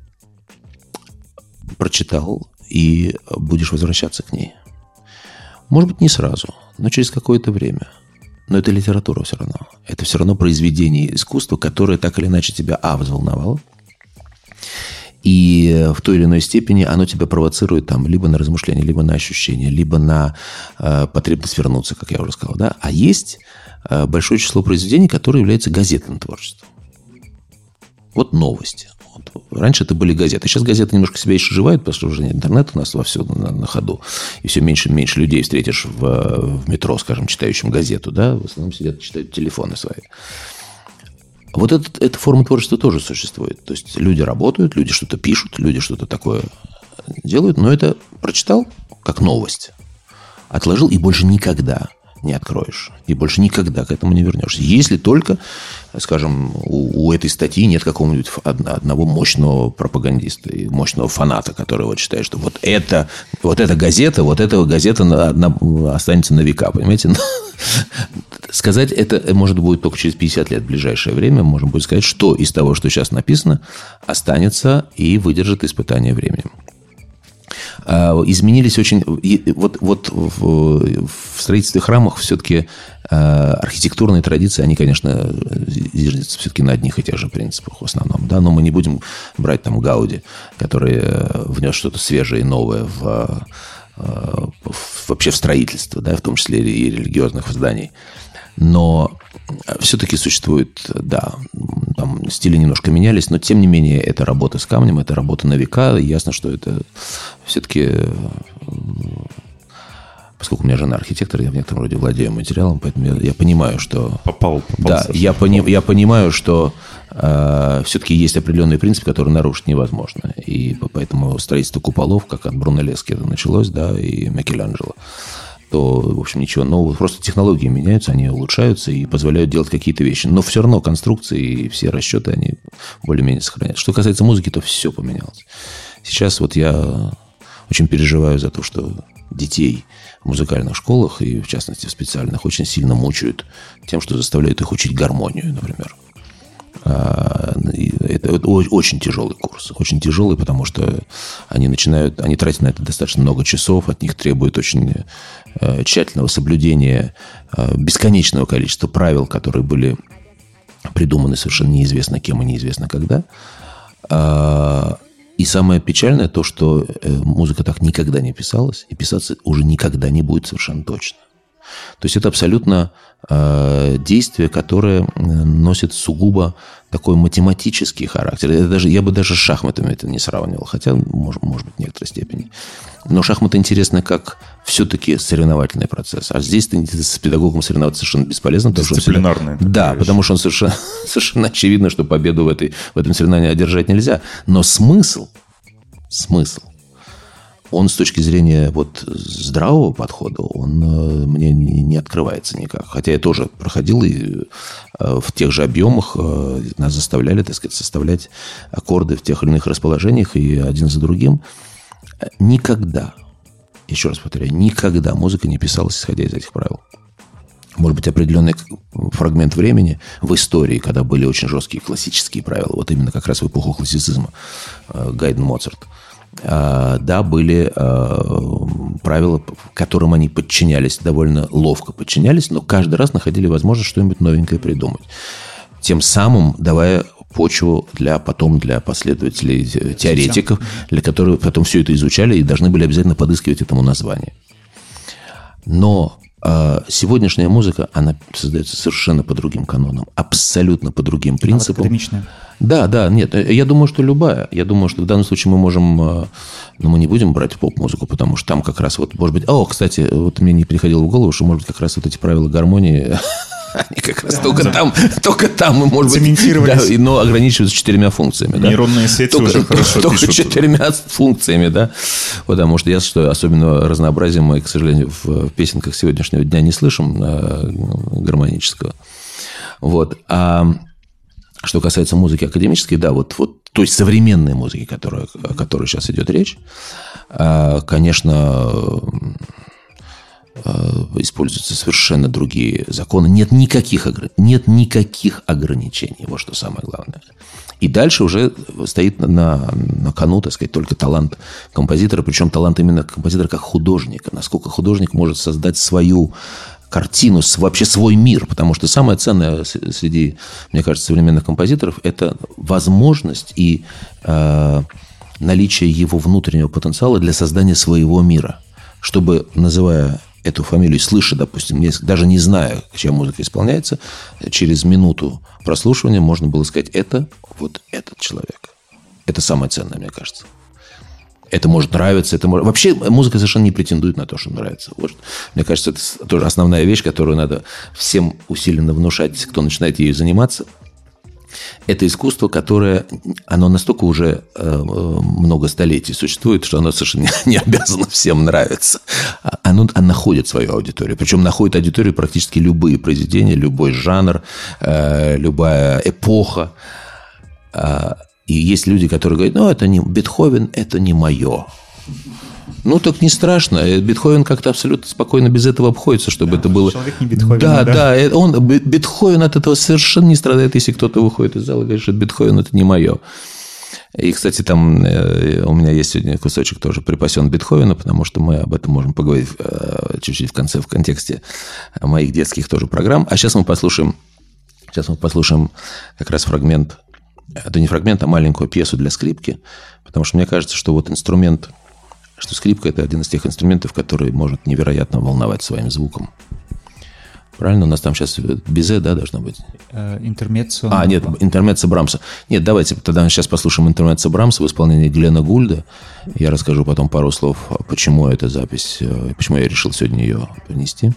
прочитал и будешь возвращаться к ней. Может быть, не сразу, но через какое-то время. Но это литература все равно. Это все равно произведение искусства, которое так или иначе тебя, а, взволновало, и в той или иной степени оно тебя провоцирует там либо на размышления, либо на ощущения, либо на э, потребность вернуться, как я уже сказал. Да? А есть э, большое число произведений, которые являются газетным творчеством. Вот новости. Вот. Раньше это были газеты. Сейчас газеты немножко себя изживают, потому что уже интернет у нас во все на, на ходу. И все меньше и меньше людей встретишь в, в метро, скажем, читающим газету. Да? В основном сидят, читают телефоны свои. Вот этот, эта форма творчества тоже существует. То есть люди работают, люди что-то пишут, люди что-то такое делают, но это прочитал как новость, отложил и больше никогда не откроешь. И больше никогда к этому не вернешься. Если только, скажем, у, у этой статьи нет какого-нибудь одного мощного пропагандиста мощного фаната, который вот считает, что вот это, вот эта газета, вот эта газета на- на- останется на века, понимаете? Сказать это может будет только через 50 лет в ближайшее время. Можно будет сказать, что из того, что сейчас написано, останется и выдержит испытание временем. А, изменились очень... Вот, вот в, в строительстве храмах все-таки архитектурные традиции, они, конечно, зиждятся все-таки на одних и тех же принципах в основном. Да? Но мы не будем брать там Гауди, который э, внес что-то свежее и новое э, в- вообще в строительство, да, в том числе и религиозных зданий. Но все-таки существует, да, там стили немножко менялись, но тем не менее это работа с камнем, это работа на века. И ясно, что это все-таки, поскольку у меня жена архитектор, я в некотором роде владею материалом, поэтому я, я понимаю, что Попал, попал да, я, пони- я понимаю, что э, все-таки есть определенный принцип, который нарушить невозможно. И по- поэтому строительство куполов, как от Брунеллески это началось, да, и Микеланджело, то, в общем, ничего нового. Просто технологии меняются, они улучшаются и позволяют делать какие-то вещи. Но все равно конструкции и все расчеты, они более-менее сохраняются. Что касается музыки, то все поменялось. Сейчас вот я очень переживаю за то, что детей в музыкальных школах и, в частности, в специальных очень сильно мучают тем, что заставляют их учить гармонию, например. А, Это очень тяжелый курс. Очень тяжелый, потому что они начинают, они тратят на это достаточно много часов, от них требует очень э, тщательного соблюдения э, бесконечного количества правил, которые были придуманы совершенно неизвестно кем и неизвестно когда. А, И самое печальное то, что э, музыка так никогда не писалась, и писаться уже никогда не будет совершенно точно. То есть это абсолютно э, действие, которое э, носит сугубо такой математический характер. Это даже, я бы даже с шахматами это не сравнивал, хотя, может, может быть, в некоторой степени. Но шахматы интересны как все-таки соревновательный процесс. А здесь с педагогом соревноваться совершенно бесполезно. всегда- Дисциплинарный такой Да, вещь. потому что он совершенно, совершенно очевидно, что победу в, этой, в этом соревновании одержать нельзя. Но смысл, смысл, он с точки зрения вот здравого подхода, он э, мне не, открывается никак. Хотя я тоже проходил и э, в тех же объемах э, нас заставляли, так сказать, составлять аккорды в тех или иных расположениях и один за другим. Никогда, еще раз повторяю, никогда музыка не писалась, исходя из этих правил может быть, определенный фрагмент времени в истории, когда были очень жесткие классические правила, вот именно как раз в эпоху классицизма, Гайден Моцарт, да, были э, правила, которым они подчинялись, довольно ловко подчинялись, но каждый раз находили возможность что-нибудь новенькое придумать. Тем самым давая почву для потом для последователей э, теоретиков, для которых потом все это изучали и должны были обязательно подыскивать этому название. Но сегодняшняя музыка, она создается совершенно по другим канонам, абсолютно по другим А вот принципам. академичная. Да, да, нет, э, я думаю, что любая. Я думаю, что в данном случае мы можем, э, ну, мы не будем брать поп-музыку, потому что там как раз вот, может быть, о, кстати, вот мне не приходило в голову, что, может быть, как раз вот эти правила гармонии Они как раз только там, только там, может быть, Цементировались. да, и- но ограничиваются четырьмя функциями. да. Нейронные сети только, уже хорошо только пишут. четырьмя функциями, да. Потому что я что особенно разнообразия мы, к сожалению, в песенках сегодняшнего дня не слышим э, гармонического. Вот. А что касается музыки академической, да, вот, вот той современной музыки, которая, о которой сейчас идет речь, а, конечно, э, используются совершенно другие законы. Нет никаких, нет никаких ограничений. Вот что самое главное. И дальше уже стоит на, на кону, так сказать, только талант композитора, причем талант именно композитора как художника. Насколько художник может создать свою картину, вообще свой мир. Потому что самое ценное среди, мне кажется, современных композиторов – это возможность и э, наличие его внутреннего потенциала для создания своего мира. Чтобы, называя эту фамилию, слыша, допустим, даже не зная, чья музыка исполняется, через минуту прослушивания можно было сказать, это вот этот человек. Это самое ценное, мне кажется. Это может нравиться, это может... Вообще музыка совершенно не претендует на то, что нравится. Вот, мне кажется, это тоже основная вещь, которую надо всем усиленно внушать, кто начинает ею заниматься. Это искусство, которое, оно настолько уже э, э, много столетий существует, что оно совершенно не, обязано всем нравиться. А Оно, оно находит свою аудиторию. Причем находит аудиторию практически любые произведения, любой жанр, э, любая эпоха. А, И есть люди, которые говорят, ну, это не Бетховен, это не мое. Ну, так не страшно. Э, Бетховен как-то абсолютно спокойно без этого обходится, чтобы это было... человек не Бетховен, Да, да? да. э, Он, Бе- Бетховен от этого совершенно не страдает, если кто-то выходит из зала и говорит, что Бетховен – это не мое. И, кстати, там э, у меня есть сегодня кусочек тоже припасен Бетховена, потому что мы об этом можем поговорить чуть-чуть в конце в контексте моих детских тоже программ. А сейчас мы послушаем, сейчас мы послушаем как раз фрагмент, это не фрагмент, а маленькую пьесу для скрипки, потому что мне кажется, что вот инструмент, что скрипка – это один из тех инструментов, который может невероятно волновать своим звуком. Правильно? У нас там сейчас безе, да, должно быть? Э, Интермеццо. А, нет, интермеццо Брамса. Нет, давайте тогда сейчас послушаем интермеццо Брамса в исполнении Глена Гульда. Я расскажу потом пару слов, почему эта запись, э, почему я решил сегодня ее принести.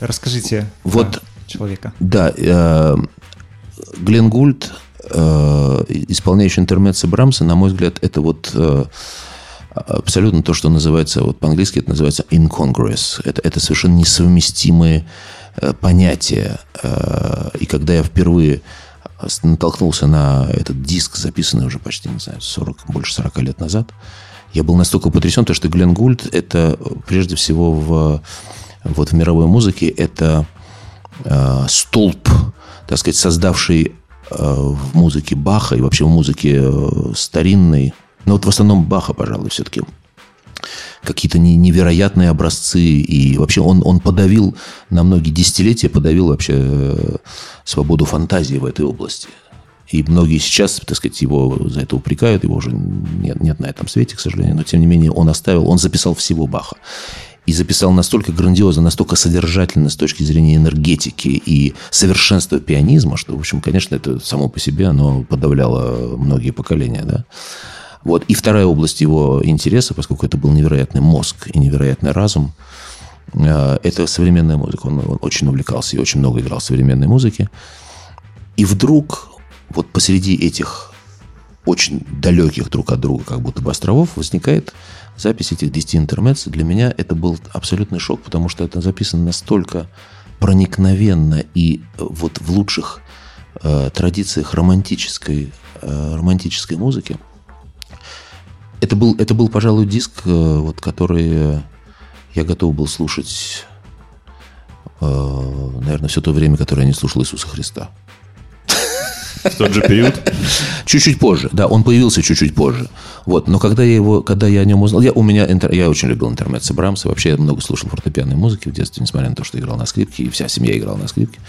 Расскажите Вот. человека. Да, э, Глен Гульд, э, исполняющий интермеца Брамса, на мой взгляд, это вот э, абсолютно то, что называется, вот по-английски это называется incongruous. Это, это совершенно несовместимые э, понятия. Э, и когда я впервые натолкнулся на этот диск, записанный уже почти, не знаю, 40, больше 40 лет назад, я был настолько потрясен, то, что Глен Гульд это э, прежде всего в, вот в мировой музыке это э, столб, так сказать, создавший э, в музыке Баха и вообще в музыке э, старинной, но вот в основном Баха, пожалуй, все-таки какие-то не- невероятные образцы. И вообще он, он подавил на многие десятилетия, подавил вообще э, свободу фантазии в этой области. И многие сейчас, так сказать, его за это упрекают, его уже нет, нет на этом свете, к сожалению, но тем не менее он оставил, он записал всего Баха. И записал настолько грандиозно, настолько содержательно с точки зрения энергетики и совершенства пианизма, что, в общем, конечно, это само по себе, оно подавляло многие поколения, да. Вот. И вторая область его интереса, поскольку это был невероятный мозг и невероятный разум, э, это современная музыка. Он, он очень увлекался и очень много играл современной музыки. И вдруг вот посреди этих очень далеких друг от друга как будто бы островов возникает запись этих 10 интермедс. Для меня это был абсолютный шок, потому что это записано настолько проникновенно и э, вот в лучших э, традициях романтической, э, романтической музыки. Это был, это был, пожалуй, диск, э, вот, который я готов был слушать, э, наверное, все то время, которое я не слушал Иисуса Христа. В тот же период? Чуть-чуть позже, да, он появился чуть-чуть позже. Вот, но когда я его, когда я о нем узнал, я, у меня, интер- я очень любил интермеца Брамса, вообще я много слушал фортепианной музыки в детстве, несмотря на то, что играл на скрипке, и вся семья играла на скрипке.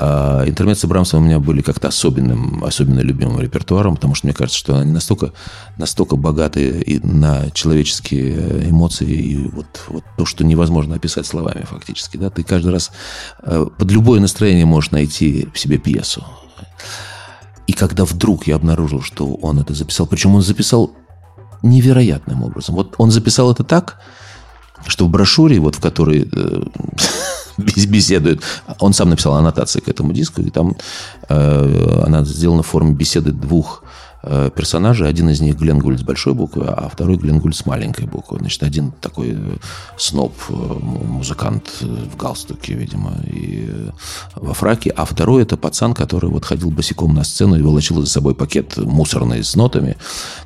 А интермецы Брамса у меня были как-то особенным, особенно любимым репертуаром, потому что мне кажется, что они настолько, настолько богаты и на человеческие эмоции, и вот, вот то, что невозможно описать словами фактически. Да? Ты каждый раз э, под любое настроение можешь найти в себе пьесу. И когда вдруг я обнаружил, что он это записал, причем он записал невероятным образом. Вот он записал это так, что в брошюре, вот в которой э, бес- беседует, он сам написал аннотации к этому диску, и там э, она сделана в форме беседы двух э, персонажей. Один из них Глен Гульд с большой буквы, а второй Глен Гульд с маленькой буквы. Значит, один такой э, сноб, э, музыкант в галстуке, видимо, и во фраке, а второй это пацан, который вот ходил босиком на сцену и волочил за собой пакет мусорный с нотами,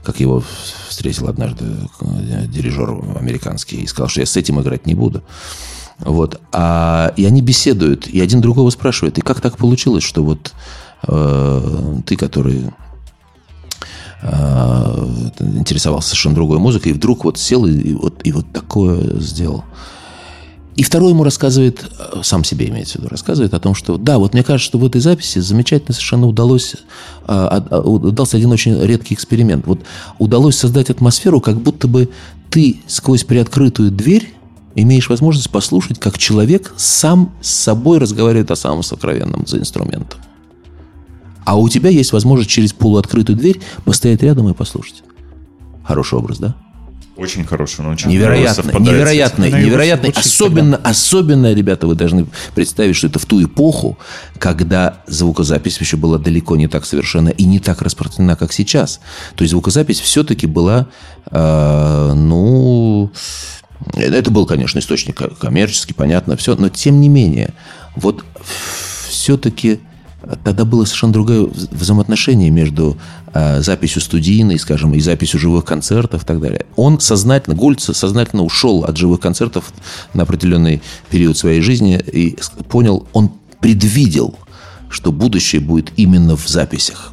как его встретил однажды дирижер американский и сказал, что я с этим играть не буду. Вот. А, и они беседуют, и один другого спрашивает, и как так получилось, что вот э, ты, который интересовался совершенно другой музыкой, и вдруг вот сел и, вот, и вот такое сделал. И второй ему рассказывает, э, сам себе имеется в виду, рассказывает о том, что да, вот мне кажется, что в этой записи замечательно совершенно удалось, э, удался один очень редкий эксперимент. Вот удалось создать атмосферу, как будто бы ты сквозь приоткрытую дверь имеешь возможность послушать, как человек сам с собой разговаривает о самом сокровенном за инструментом. А у тебя есть возможность через полуоткрытую дверь постоять рядом и послушать. Хороший образ, да? Очень хороший, но очень Невероятно, невероятно, невероятно. Особенно, особенно, ребята, вы должны представить, что это в ту эпоху, когда звукозапись еще была далеко не так совершенно и не так распространена, как сейчас. То есть звукозапись все-таки была, э, ну, это был, конечно, источник коммерческий, понятно, все, но тем не менее, вот все-таки тогда было совершенно другое вз- взаимоотношение между э, записью студийной, скажем, и записью живых концертов и так далее. Он сознательно, Гульц сознательно ушел от живых концертов на определенный период своей жизни и понял, он предвидел, что будущее будет именно в записях.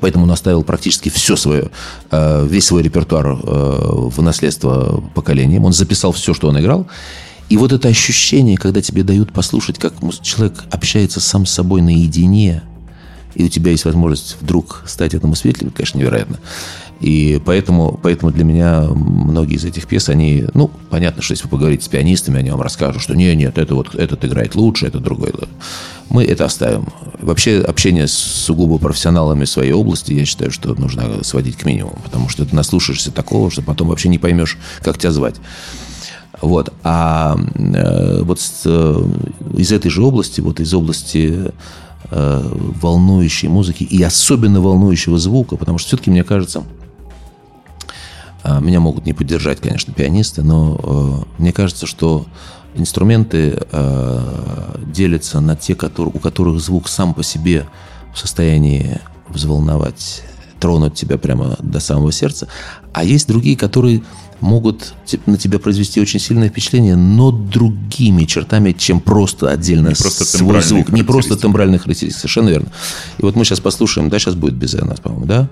Поэтому он оставил практически все свое, э, весь свой репертуар э, в наследство поколениям. Он записал все, что он играл. И вот это ощущение, когда тебе дают послушать, как человек общается сам с собой наедине, и у тебя есть возможность вдруг стать этому свидетелем, конечно, невероятно. И поэтому, поэтому для меня многие из этих пьес, они, ну, понятно, что если вы поговорите с пианистами, они вам расскажут, что нет, нет, это вот этот играет лучше, это другой. Мы это оставим. Вообще общение с сугубо профессионалами своей области, я считаю, что нужно сводить к минимуму, потому что ты наслушаешься такого, что потом вообще не поймешь, как тебя звать. Вот. А э, вот э, из этой же области, вот из области э, волнующей музыки и особенно волнующего звука, потому что все-таки, мне кажется, меня могут не поддержать, конечно, пианисты, но мне кажется, что инструменты делятся на те, у которых звук сам по себе в состоянии взволновать, тронуть тебя прямо до самого сердца, а есть другие, которые могут на тебя произвести очень сильное впечатление, но другими чертами, чем просто отдельно Не просто свой звук. Не просто тембральные характеристики, совершенно верно. И вот мы сейчас послушаем, да, сейчас будет Безе у нас, по-моему, да?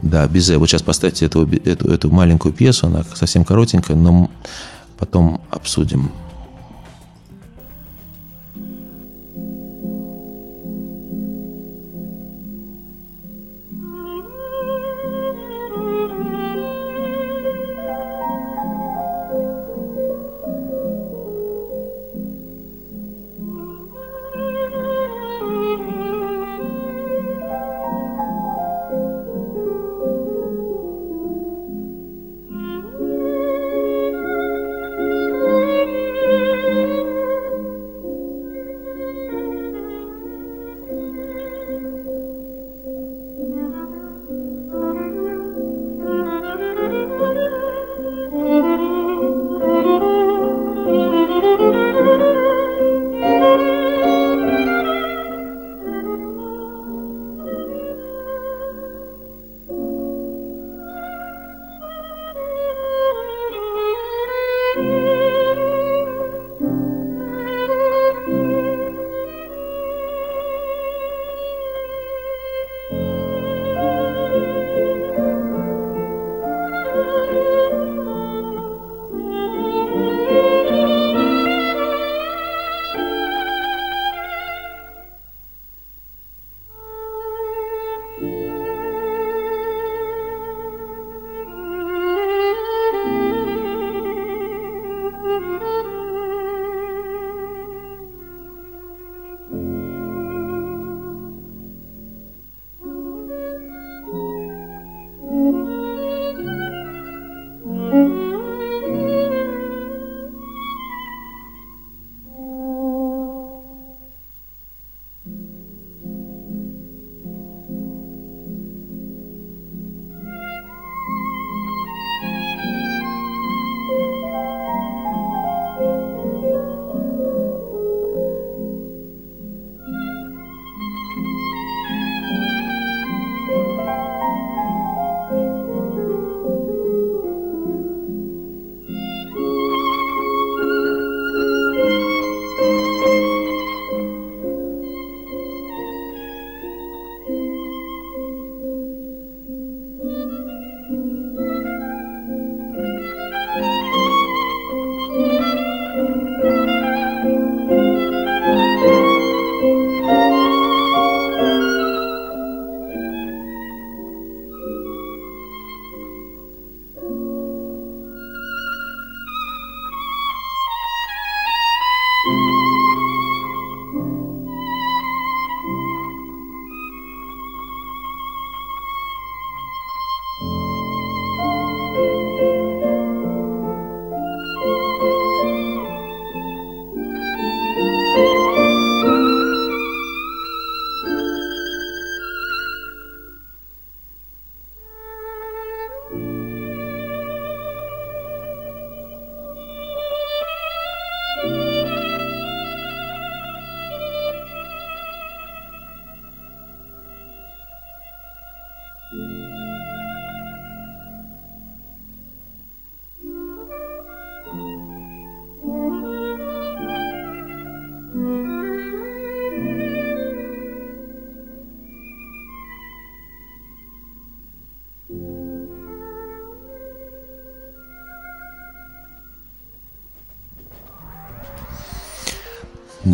Да, Безе. Вот сейчас поставьте эту, эту, эту маленькую пьесу, она совсем коротенькая, но потом обсудим.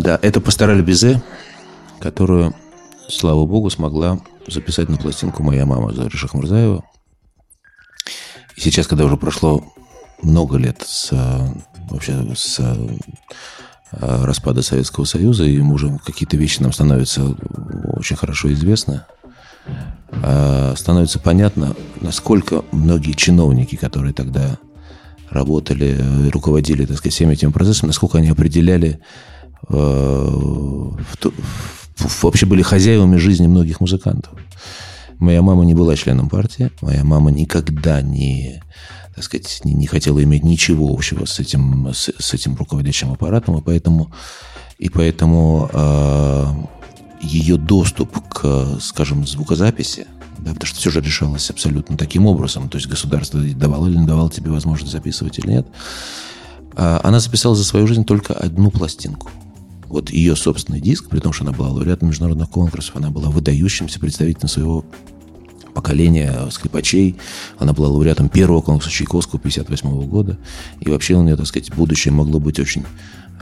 Да, это пастораль Безе, которую, слава богу, смогла записать на пластинку моя мама Зоя Шахмурзаева. И сейчас, когда уже прошло много лет с, вообще с э, распада Советского Союза, и уже какие-то вещи нам становятся очень хорошо известны, э, становится понятно, насколько многие чиновники, которые тогда работали, э, руководили, так сказать, всеми этими процессами, насколько они определяли, вообще были хозяевами жизни многих музыкантов. Моя мама не была членом партии, моя мама никогда не, так сказать, не, не хотела иметь ничего общего с этим, с, с этим руководящим аппаратом, и поэтому, и поэтому э, ее доступ к, скажем, звукозаписи, да, потому что все же решалось абсолютно таким образом, то есть государство давало или не давало тебе возможность записывать или нет, а, она записала за свою жизнь только одну пластинку. Вот ее собственный диск, при том, что она была лауреатом международных конкурсов, она была выдающимся представителем своего поколения скрипачей. Она была лауреатом первого конкурса Чайковского 1958 года. И вообще у нее, так сказать, будущее могло быть очень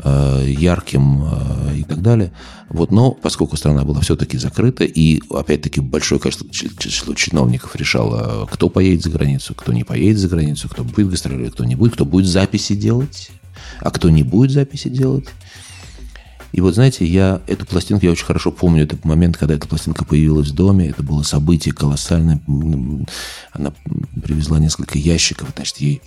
э, ярким э, и так далее. Вот, но поскольку страна была все-таки закрыта, и опять-таки большое количество чиновников решало, кто поедет за границу, кто не поедет за границу, кто будет гастролировать, кто не будет, кто будет записи делать, а кто не будет записи делать. И вот, знаете, я эту пластинку, я очень хорошо помню этот момент, когда эта пластинка появилась в доме. Это было событие колоссальное. Она привезла несколько ящиков. Значит, ей,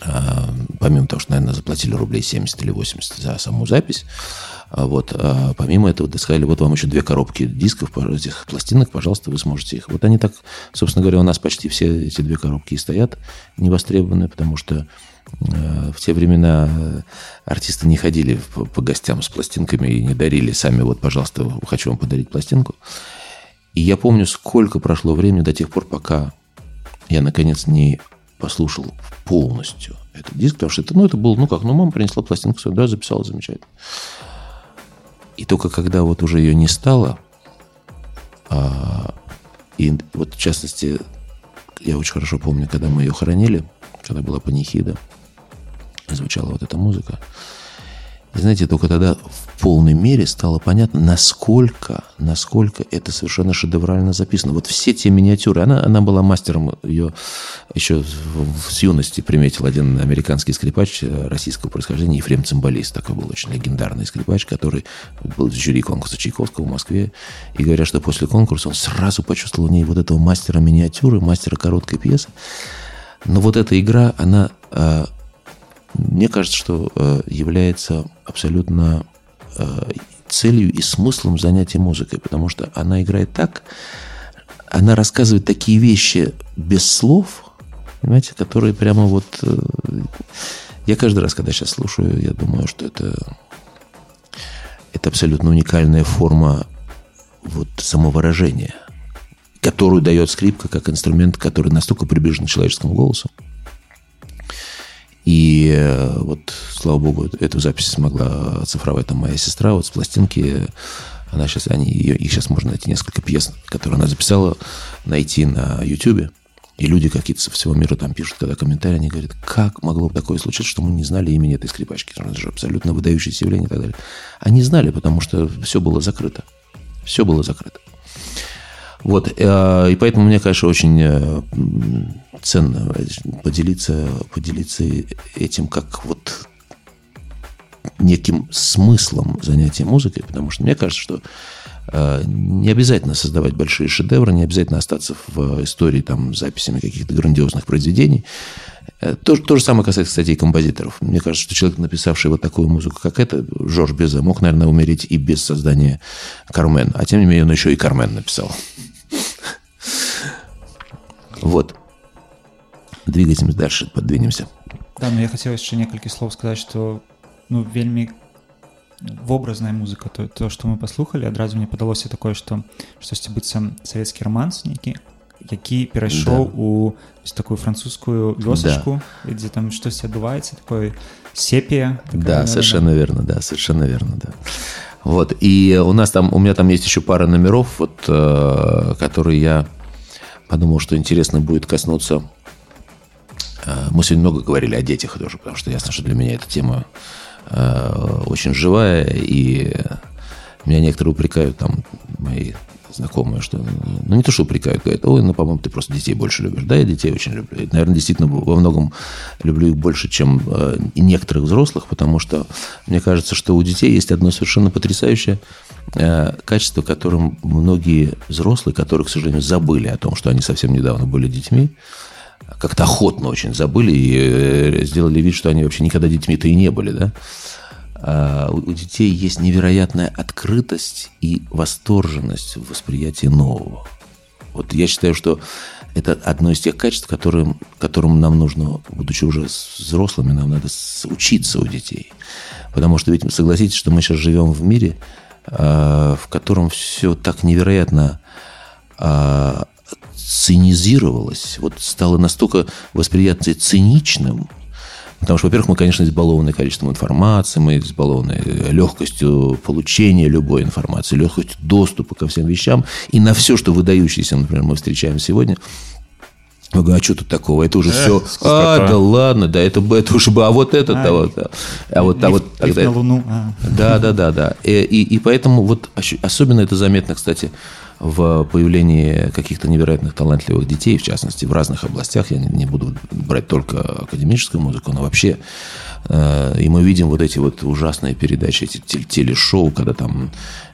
а, помимо того, что, наверное, заплатили рублей 70 или 80 за саму запись, а вот, а помимо этого, сказали, вот вам еще две коробки дисков, этих пластинок, пожалуйста, вы сможете их. Вот они так, собственно говоря, у нас почти все эти две коробки и стоят невостребованные, потому что в те времена э, артисты не ходили по гостям с пластинками и не дарили сами, вот, пожалуйста, хочу вам подарить пластинку. И я помню, сколько прошло времени до тех пор, пока я, наконец, не послушал полностью этот диск, потому что это, ну, это было, ну как, ну, мама принесла пластинку свою, да, записала замечательно. И только когда вот уже ее не стало, а, и вот в частности, я очень хорошо помню, когда мы ее хоронили, когда была панихида, звучала вот эта музыка. И знаете, только тогда в полной мере стало понятно, насколько, насколько это совершенно шедеврально записано. Вот все те миниатюры, она, она была мастером, ее еще с юности приметил один американский скрипач э, российского происхождения, Ефрем Цимбалист, такой был очень легендарный скрипач, который был в жюри конкурса Чайковского в Москве. И говорят, что после конкурса он сразу почувствовал в ней вот этого мастера миниатюры, мастера короткой пьесы. Но вот эта игра, она э, мне кажется, что э, является абсолютно э, целью и смыслом занятия музыкой, потому что она играет так, она рассказывает такие вещи без слов, понимаете, которые прямо вот... э, я каждый раз, когда сейчас слушаю, я думаю, что это, это абсолютно уникальная форма вот самовыражения, которую дает скрипка как инструмент, который настолько приближен к человеческому голосу. И э, вот, слава богу, эту запись смогла оцифровать там моя сестра вот с пластинки. Она сейчас, они, ее, их сейчас можно найти несколько пьес, которые она записала, найти на YouTube. И люди какие-то со всего мира там пишут, когда комментарии, они говорят, как могло такое случиться, что мы не знали имени этой скрипачки. Это же абсолютно выдающееся явление и так далее. Они знали, потому что все было закрыто. Все было закрыто. Вот, э, и поэтому мне, конечно, очень э, ценно поделиться, поделиться этим как вот неким смыслом занятия музыкой, потому что мне кажется, что э, не обязательно создавать большие шедевры, не обязательно остаться в истории там записями каких-то грандиозных произведений. То, то же самое касается, кстати, и композиторов. Мне кажется, что человек, написавший вот такую музыку, как это, Жорж Безе, мог, наверное, умереть и без создания Кармен. А тем не менее, он еще и Кармен написал. Вот. Двигаемся дальше, подвинемся. Да, ну я хацеў яшчэ некалькі слоў сказаць што ну вельмі вобразная музыка то, то што мы паслухалі адразу мне падалося такое што штосьці быццам савецкі романс нейкі які перайшоў Да. у ось такую французскую вёсачку дзе там штосьці адбываецца такое сепія такая, Да, наверное. совершенно верно, да, совершенно верно, да. Вот, и у нас там, у меня там есть еще пара номеров, вот, э, которые я подумал, что интересно будет коснуться. Э, Мы сегодня много говорили о детях тоже, потому что ясно, что для меня эта тема э, очень живая, и меня некоторые упрекают, там, мои знакомые, что, ну, не то, что упрекают, говорят, ой, ну, по-моему, ты просто детей больше любишь. Да, я детей очень люблю. И, наверное, действительно, во многом люблю их больше, чем э, некоторых взрослых, потому что мне кажется, что у детей есть одно совершенно потрясающее э, качество, которым многие взрослые, которые, к сожалению, забыли о том, что они совсем недавно были детьми, как-то охотно очень забыли и э, сделали вид, что они вообще никогда детьми-то и не были, да. А у детей есть невероятная открытость и восторженность в восприятии нового. Вот я считаю, что это одно из тех качеств, которым, которым нам нужно, будучи уже взрослыми, нам надо учиться у детей. Потому что ведь согласитесь, что мы сейчас живем в мире, в котором все так невероятно цинизировалось, вот стало настолько восприятие циничным, Потому что, во-первых, мы, конечно, избалованы количеством информации, мы избалованы легкостью получения любой информации, легкостью доступа ко всем вещам. И на все, что выдающееся, например, мы встречаем сегодня, мы говорим, а что тут такого? Это уже все. А, да ладно, да, это, это уже бы, а вот это, а, вот, да. а вот, а вот тогда. на Луну. А. Да, да, да, да. И, и, и поэтому вот особенно это заметно, кстати, в появлении каких-то невероятных талантливых детей, в частности, в разных областях. Я не буду брать только академическую музыку, но вообще. Э, и мы видим вот эти вот ужасные передачи, эти телешоу, когда там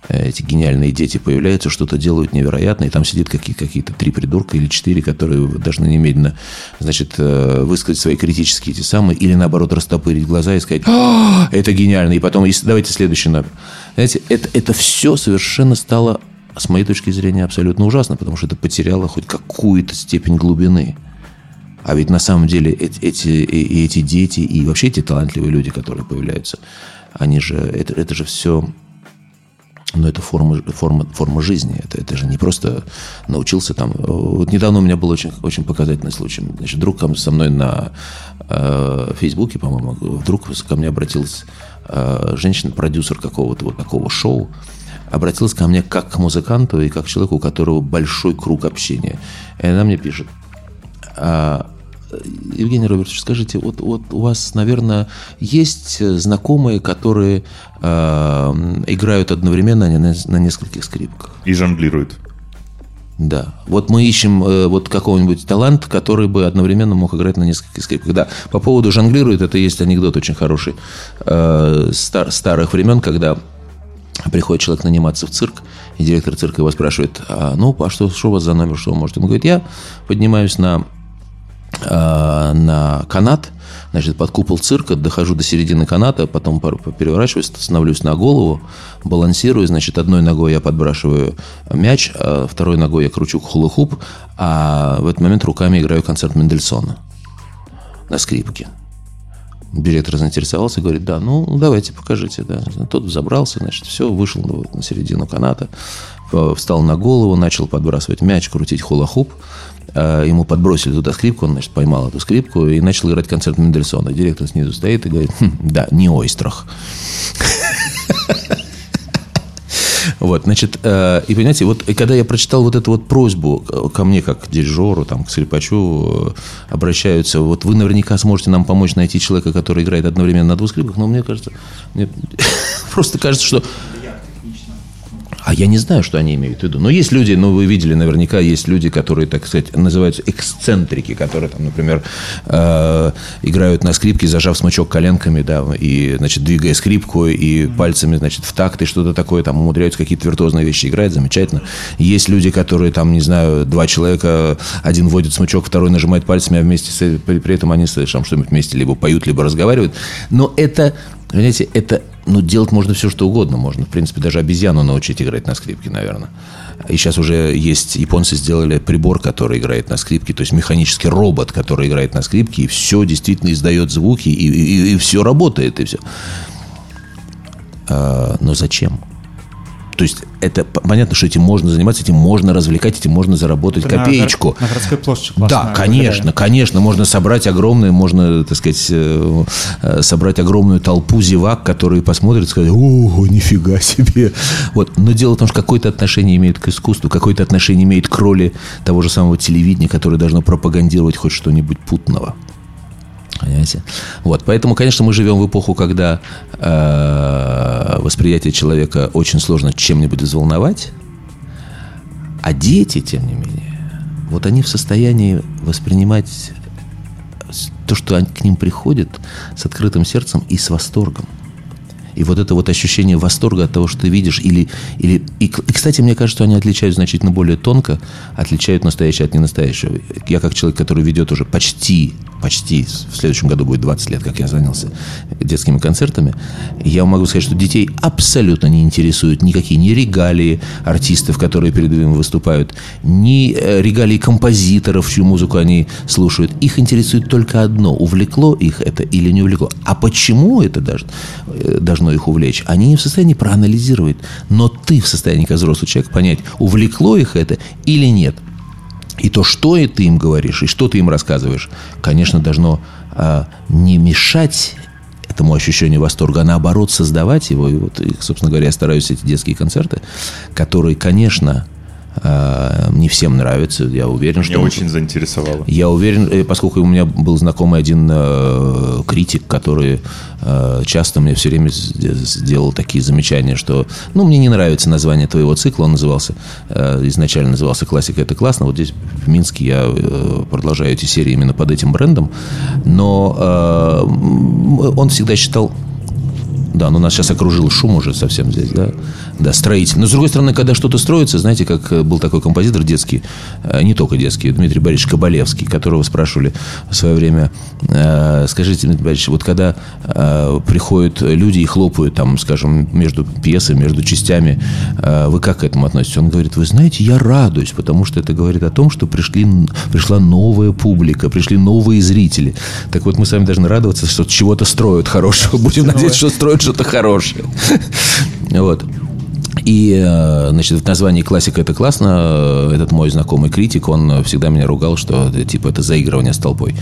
э, эти гениальные дети появляются, что-то делают невероятное, и там сидит какие- какие-то три придурка или четыре, которые должны немедленно, значит, э, высказать свои критические эти самые, или наоборот растопырить глаза и сказать, «А, это гениально, и потом, давайте следующий номер. Знаете, это, это все совершенно стало с моей точки зрения, абсолютно ужасно, потому что это потеряло хоть какую-то степень глубины. А ведь на самом деле эти, и эти дети, и вообще эти талантливые люди, которые появляются, они же, это, это же все, ну, это форма, форма, форма жизни. Это, это же не просто научился там. Вот недавно у меня был очень, очень показательный случай. Значит, друг со мной на э, Фейсбуке, по-моему, вдруг ко мне обратилась э, женщина-продюсер какого-то вот такого шоу, обратилась ко мне как к музыканту и как к человеку, у которого большой круг общения. И она мне пишет, а, Евгений Робертович, скажите, вот, вот у вас, наверное, есть знакомые, которые э, играют одновременно на, на нескольких скрипках? И жонглируют. Да. Вот мы ищем э, вот какого-нибудь талант, который бы одновременно мог играть на нескольких скрипках. Да. По поводу жонглирует, это есть анекдот очень хороший э, стар, старых времен, когда приходит человек наниматься в цирк, и директор цирка его спрашивает, а, ну, а что, что у вас за номер, что вы можете? Он говорит, я поднимаюсь на, э, на канат, значит, под купол цирка, дохожу до середины каната, потом переворачиваюсь, становлюсь на голову, балансирую, значит, одной ногой я подбрасываю мяч, а второй ногой я кручу хулы-хуп, а в этот момент руками играю концерт Мендельсона на скрипке. Директор заинтересовался, говорит, да, ну, давайте, покажите. Да. Тот забрался, значит, все, вышел на середину каната, встал на голову, начал подбрасывать мяч, крутить хула-хуп. А, ему подбросили туда скрипку, он, значит, поймал эту скрипку и начал играть концерт Мендельсона. Директор снизу стоит и говорит, хм, да, не ойстрах. Вот, значит, э, и понимаете, вот когда я прочитал вот эту вот просьбу ко мне, как к дирижеру, там, к скрипачу, э, обращаются, вот вы наверняка сможете нам помочь найти человека, который играет одновременно на двух скрипках, но мне кажется, мне просто кажется, что а я не знаю, что они имеют в виду. Но есть люди, ну, вы видели наверняка, есть люди, которые, так сказать, называются эксцентрики, которые, там, например, э, играют на скрипке, зажав смычок коленками, да, и, значит, двигая скрипку и пальцами, значит, в такт и что-то такое, там, умудряются какие-то виртуозные вещи играть, замечательно. Есть люди, которые, там, не знаю, два человека, один вводит смычок, второй нажимает пальцами, а вместе с, при, при этом они совершенно что-нибудь вместе либо поют, либо разговаривают. Но это, понимаете, это ну, делать можно все, что угодно. Можно, в принципе, даже обезьяну научить играть на скрипке, наверное. И сейчас уже есть, японцы сделали прибор, который играет на скрипке, то есть механический робот, который играет на скрипке, и все действительно издает звуки, и, и, и все работает, и все. А, но зачем? То есть это понятно, что этим можно заниматься, этим можно развлекать, этим можно заработать на, копеечку. На, городской площади. Да, конечно, да. конечно, можно собрать огромное, можно, так сказать, э, э, собрать огромную толпу зевак, которые посмотрят и скажут, о, нифига себе. Вот. Но дело в том, что какое-то отношение имеет к искусству, какое-то отношение имеет к роли того же самого телевидения, которое должно пропагандировать хоть что-нибудь путного. Понимаете? Вот, поэтому, конечно, мы живем в эпоху, когда э, восприятие человека очень сложно чем-нибудь взволновать, а дети, тем не менее, вот они в состоянии воспринимать то, что к ним приходит, с открытым сердцем и с восторгом. И вот это вот ощущение восторга от того, что ты видишь, или, или и, и, кстати, мне кажется, что они отличают значительно более тонко, отличают настоящее от ненастоящего. Я как человек, который ведет уже почти, почти, в следующем году будет 20 лет, как я занялся детскими концертами, я могу сказать, что детей абсолютно не интересуют никакие ни регалии артистов, которые перед ними выступают, ни э, регалии композиторов, чью музыку они слушают. Их интересует только одно, увлекло их это или не увлекло. А почему это даже, э, должно их увлечь, они не в состоянии проанализировать. Но ты в состоянии, как взрослый человек, понять, увлекло их это или нет. И то, что ты им говоришь, и что ты им рассказываешь, конечно, должно а, не мешать этому ощущению восторга, а наоборот создавать его. И вот, и, собственно говоря, я стараюсь эти детские концерты, которые, конечно, не всем нравится, я уверен, Меня что... очень заинтересовало. Я уверен, э, поскольку у меня был знакомый один э, критик, который э, часто мне все время сделал такие замечания, что, ну, мне не нравится название твоего цикла, он назывался, э, изначально назывался «Классика – это классно», вот здесь в Минске я э, продолжаю эти серии именно под этим брендом, но э, он всегда считал да, но нас сейчас окружил шум уже совсем здесь, да. Да, строитель. Но, с другой стороны, когда что-то строится, знаете, как э, был такой композитор детский, э, не только детский, Дмитрий Борисович Кабалевский, которого спрашивали в свое время, э, скажите, Дмитрий Борисович, вот когда приходят люди и хлопают там, скажем, между пьесой, между частями, вы как к этому относитесь? Он говорит, вы знаете, я радуюсь, потому что это говорит о том, что пришли, пришла новая публика, пришли новые зрители. Так вот, мы с вами должны радоваться, что чего-то строят хорошего. Будем надеяться, что строят что-то хорошее. Вот. И, э, значит, в названии «Классика» — это классно. Этот мой знакомый критик, он всегда меня ругал, что, типа, это заигрывание с толпой.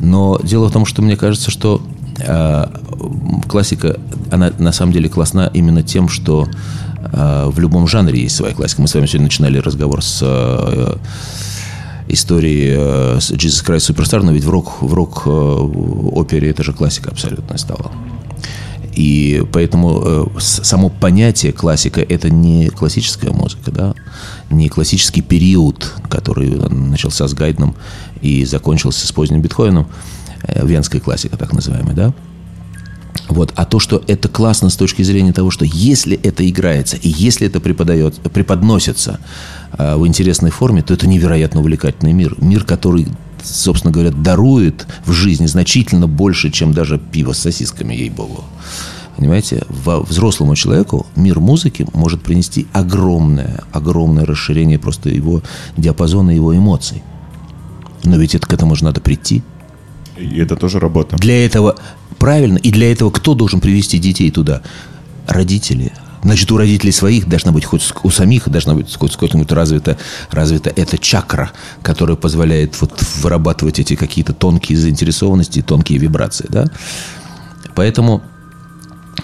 Но дело в том, что мне кажется, что э, классика, она на самом деле классна именно тем, что э, в любом жанре есть своя классика. Мы с вами сегодня начинали разговор с э, истории э, с Jesus Christ Superstar, но ведь в рок, в рок э, опере это же классика абсолютно стала. И поэтому э, само понятие классика – это не классическая музыка, да? не классический период, который начался с Гайдном и закончился с поздним Бетховеном, э, венская классика так называемая, да? Вот. А то, что это классно с точки зрения того, что если это играется и если это преподает, преподносится э, в интересной форме, то это невероятно увлекательный мир. Мир, который собственно говоря, дарует в жизни значительно больше, чем даже пиво с сосисками, ей-богу. Понимаете, взрослому человеку мир музыки может принести огромное, огромное расширение просто его диапазона, его эмоций. Но ведь это, к этому же надо прийти. И это тоже работа. Для этого, правильно, и для этого кто должен привести детей туда? Родители, Значит, у родителей своих должна быть, хоть у самих должна быть хоть сколько-нибудь развита, развита эта чакра, которая позволяет вот вырабатывать эти какие-то тонкие заинтересованности, тонкие вибрации, да. Поэтому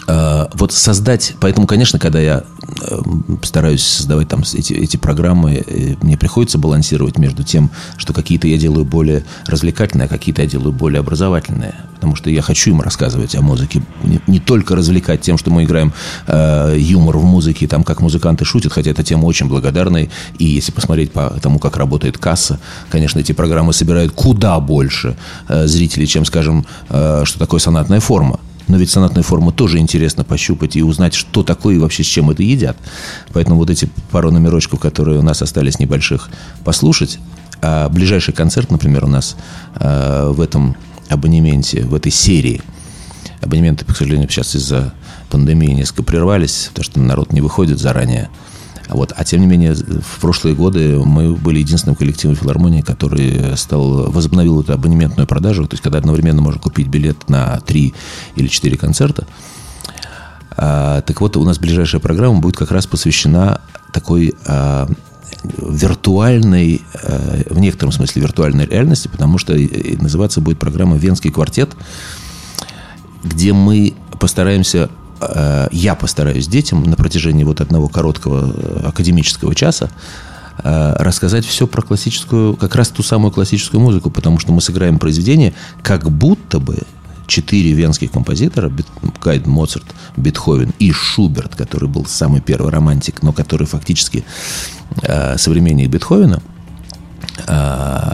вот создать, поэтому, конечно, когда я э, стараюсь создавать там эти, эти программы, э, мне приходится балансировать между тем, что какие-то я делаю более развлекательные, а какие-то я делаю более образовательные. Потому что я хочу им рассказывать о музыке. Не, не только развлекать тем, что мы играем э, юмор в музыке, там, как музыканты шутят, хотя эта тема очень благодарная. И если посмотреть по тому, как работает касса, конечно, эти программы собирают куда больше э, зрителей, чем, скажем, э, что такое сонатная форма. Но ведь сонатную форму тоже интересно пощупать и узнать, что такое и вообще с чем это едят. Поэтому вот эти пару номерочков, которые у нас остались небольших, послушать. А ближайший концерт, например, у нас э, в этом абонементе, в этой серии. Абонементы, к сожалению, сейчас из-за пандемии несколько прервались, потому что народ не выходит заранее. Вот. А тем не менее, в прошлые годы мы были единственным коллективом филармонии, который стал, возобновил эту абонементную продажу, то есть когда одновременно можно купить билет на три или четыре концерта. А, так вот, у нас ближайшая программа будет как раз посвящена такой а, виртуальной, а, в некотором смысле виртуальной реальности, потому что называться будет программа «Венский квартет», где мы постараемся Э, я постараюсь детям на протяжении вот одного короткого э, академического часа э, рассказать все про классическую, как раз ту самую классическую музыку, потому что мы сыграем произведение, как будто бы четыре венских композитора, Гайд, Моцарт, Бетховен и Шуберт, который был самый первый романтик, но который фактически э, современник Бетховена, э,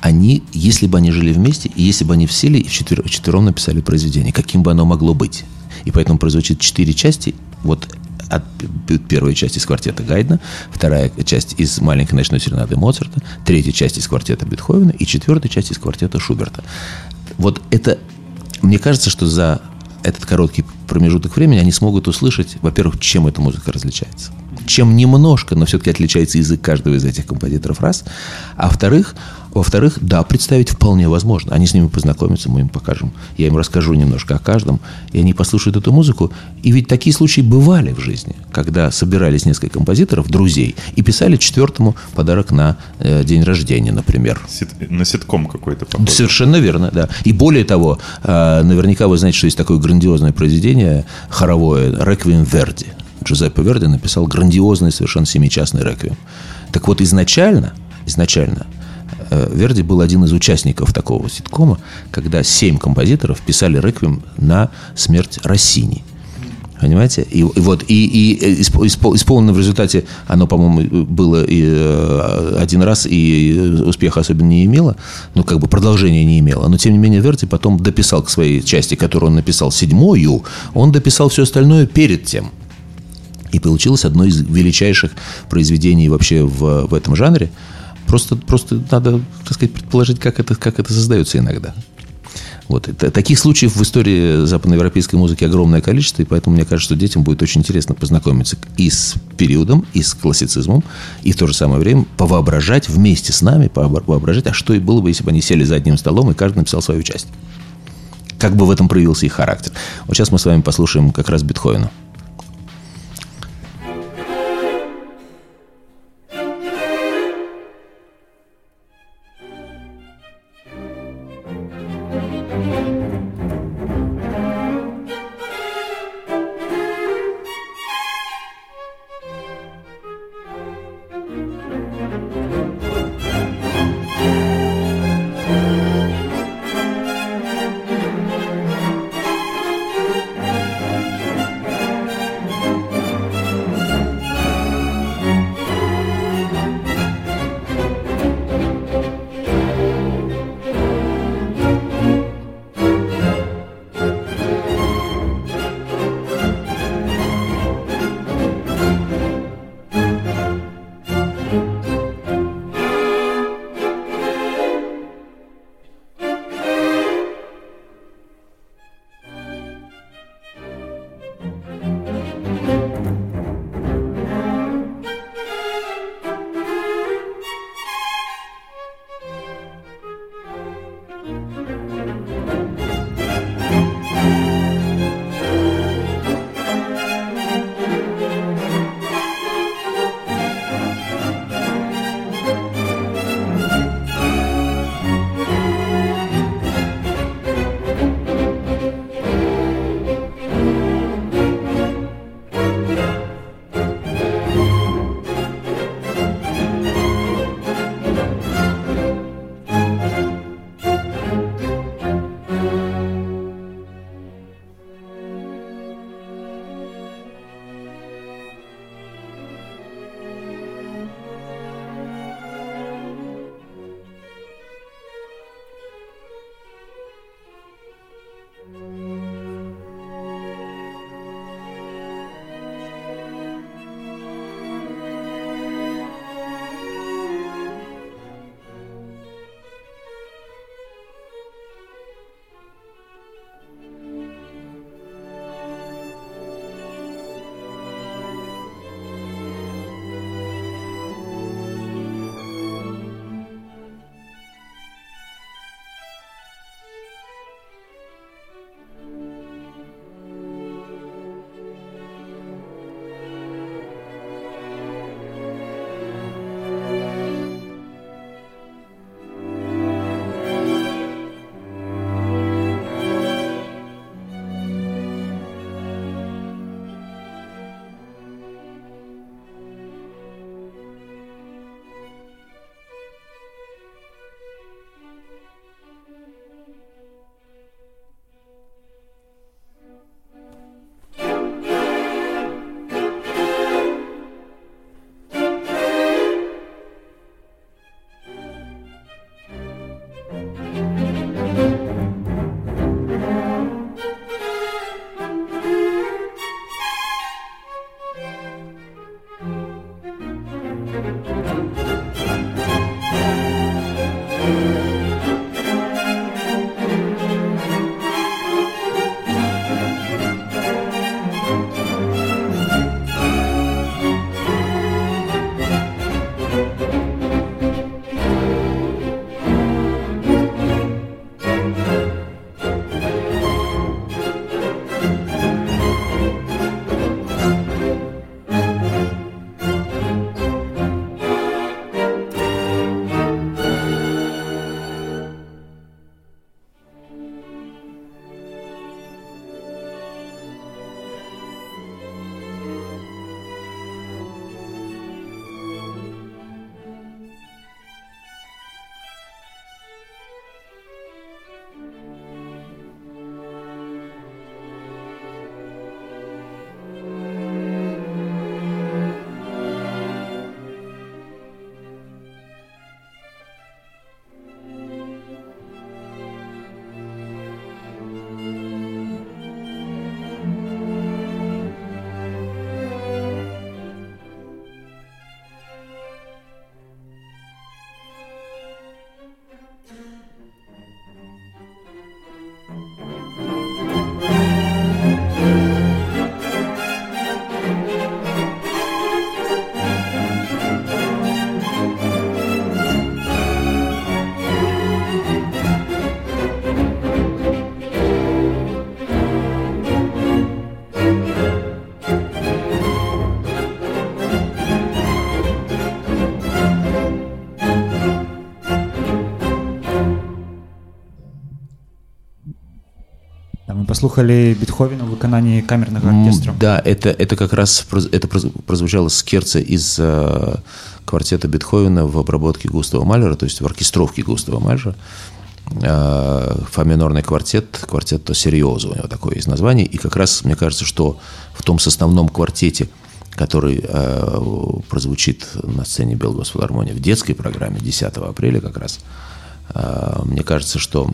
они, если бы они жили вместе, и если бы они все сели и вчетвером написали произведение, каким бы оно могло быть? И поэтому прозвучит четыре части. Вот от первая часть из квартета Гайдна, вторая часть из маленькой ночной серенады Моцарта, третья часть из квартета Бетховена и четвертая часть из квартета Шуберта. Вот это, мне кажется, что за этот короткий промежуток времени они смогут услышать, во-первых, чем эта музыка различается. Чем немножко, но все-таки отличается язык каждого из этих композиторов раз. А во-вторых, во-вторых, да, представить вполне возможно. Они с ними познакомятся, мы им покажем. Я им расскажу немножко о каждом, и они послушают эту музыку. И ведь такие случаи бывали в жизни, когда собирались несколько композиторов, друзей, и писали четвертому подарок на э, день рождения, например. Сит- на ситком какой-то похож. Совершенно верно, да. И более того, э, наверняка вы знаете, что есть такое грандиозное произведение хоровое «Реквием Верди». Джузеппе Верди написал грандиозный совершенно семичастный реквием. Так вот, изначально, изначально Верди был один из участников такого ситкома, когда семь композиторов писали реквием на смерть Россини. Понимаете? И, и вот, и, и исп- исполнено в результате, оно, по-моему, было и, э, один раз, и успеха особенно не имело, ну, как бы продолжения не имело. Но, тем не менее, Верди потом дописал к своей части, которую он написал седьмую, он дописал все остальное перед тем. И получилось одно из величайших произведений вообще в, в этом жанре. Просто, просто надо, так сказать, предположить, как это, как это создается иногда. Вот. Таких случаев в истории западноевропейской музыки огромное количество, и поэтому мне кажется, что детям будет очень интересно познакомиться и с периодом, и с классицизмом, и в то же самое время повоображать вместе с нами, повообра- воображать, а что и было бы, если бы они сели за одним столом, и каждый написал свою часть. Как бы в этом проявился их характер. Вот сейчас мы с вами послушаем как раз Бетховена. Послухали Бетховена в выкананні камернага М, оркестру. Да, это, это как раз это проз- прозвучало скерца из э, квартета Бетховена в обработке Густава Малера, то есть в оркестровке Густава Малера. Э, фа минорный квартет, квартет серьезо у него такое есть название. И как раз мне кажется, что в том составном квартете, который э, прозвучит на сцене Белгосфилармонии в детской программе 10 апреля как раз, э, мне кажется, что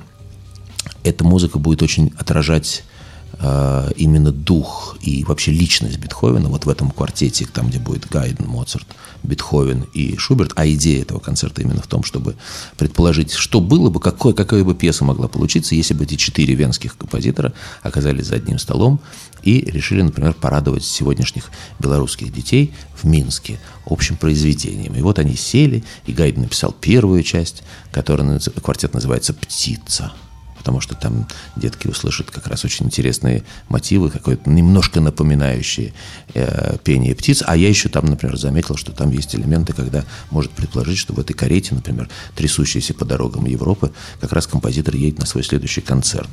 эта музыка будет очень отражать э, именно дух и вообще личность Бетховена вот в этом квартете, там, где будет Гайден, Моцарт, Бетховен и Шуберт. А идея этого концерта именно в том, чтобы предположить, что было бы, какой, какая бы пьеса могла получиться, если бы эти четыре венских композитора оказались за одним столом и решили, например, порадовать сегодняшних белорусских детей в Минске общим произведением. И вот они сели, и Гайден написал первую часть, которая квартет называется «Птица» потому что там детки услышат как раз очень интересные мотивы, какое-то немножко напоминающие э, пение птиц. А я еще там, например, заметил, что там есть элементы, когда может предположить, что в этой карете, например, трясущейся по дорогам Европы, как раз композитор едет на свой следующий концерт.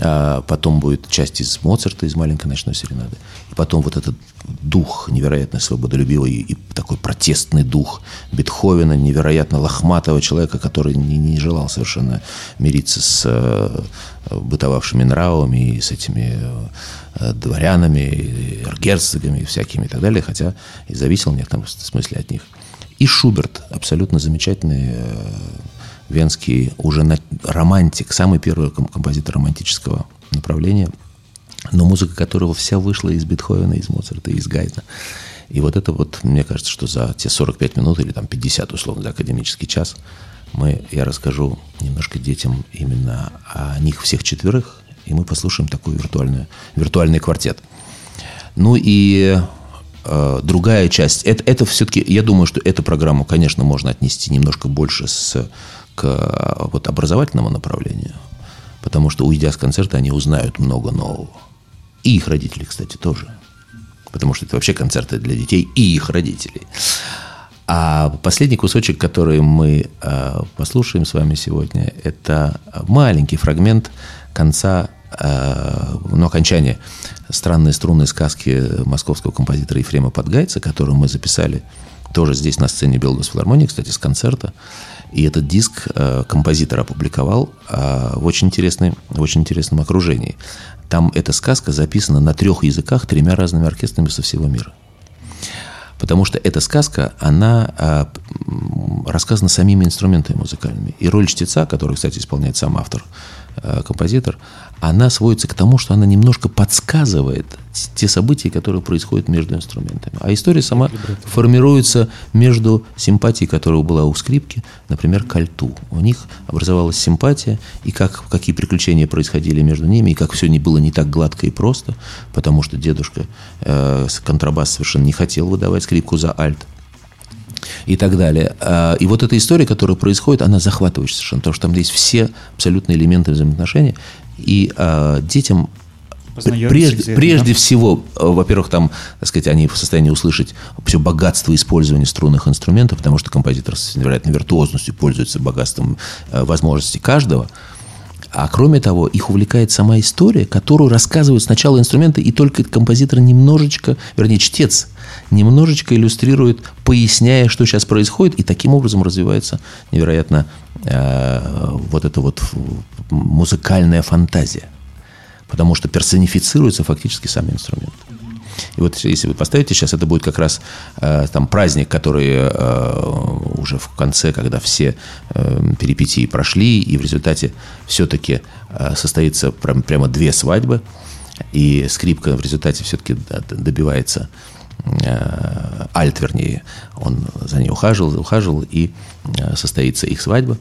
А потом будет часть из Моцарта, из маленькой ночной серенады. И потом вот этот дух невероятно свободолюбивый и такой протестный дух Бетховена, невероятно лохматого человека, который не, не желал совершенно мириться с э, бытовавшими нравами и с этими э, дворянами, герцогами и всякими и так далее, хотя и зависел в некотором смысле от них. И Шуберт, абсолютно замечательный э, венский уже на- романтик, самый первый ком- композитор романтического направления, но музыка которого вся вышла из Бетховена, из Моцарта, из Гайдна. И вот это вот, мне кажется, что за те 45 минут или там 50, условно, за академический час мы, я расскажу немножко детям именно о них всех четверых, и мы послушаем такой виртуальный, виртуальный квартет. Ну и э, другая часть, это, это все-таки, я думаю, что эту программу, конечно, можно отнести немножко больше с, к э, вот, образовательному направлению, потому что, уйдя с концерта, они узнают много нового. И их родители, кстати, тоже. Потому что это вообще концерты для детей и их родителей. А последний кусочек, который мы э, послушаем с вами сегодня, это маленький фрагмент конца, э, ну, окончания странной струнной сказки московского композитора Ефрема Подгайца, которую мы записали тоже здесь на сцене Белгосфилармонии, кстати, с концерта. И этот диск э, композитор опубликовал э, в, очень интересной, в очень интересном окружении. Там эта сказка записана на трех языках тремя разными оркестрами со всего мира. Потому что эта сказка, она м, рассказана самими инструментами музыкальными. И роль чтеца, который, кстати, исполняет сам автор э, композитор, она сводится к тому, что она немножко подсказывает те события, которые происходят между инструментами. А история сама формируется между симпатией, которая была у скрипки, например, к альту. У них образовалась симпатия, и как, какие приключения происходили между ними, и как все не было не так гладко и просто, потому что дедушка э, контрабас совершенно не хотел выдавать скрипку за альт и так далее. А, и вот эта история, которая происходит, она захватывающая совершенно, потому что там есть все абсолютные элементы взаимоотношений, и э, детям прежде, прежде всего, э, во-первых, там, так сказать, они в состоянии услышать все богатство использования струнных инструментов, потому что композитор с невероятной виртуозностью пользуется богатством э, возможностей каждого. А кроме того, их увлекает сама история, которую рассказывают сначала инструменты, и только композитор немножечко, вернее, чтец, немножечко иллюстрирует, поясняя, что сейчас происходит, и таким образом развивается невероятно э, вот эта вот музыкальная фантазия. Потому что персонифицируются фактически сами инструменты. И вот если вы поставите сейчас, это будет как раз э, там праздник, который э, уже в конце, когда все э, перипетии прошли, и в результате все-таки э, состоится прям, прямо две свадьбы, и скрипка в результате все-таки добивается э, альт, вернее, он за ней ухаживал, ухаживал, и э, состоится их свадьба.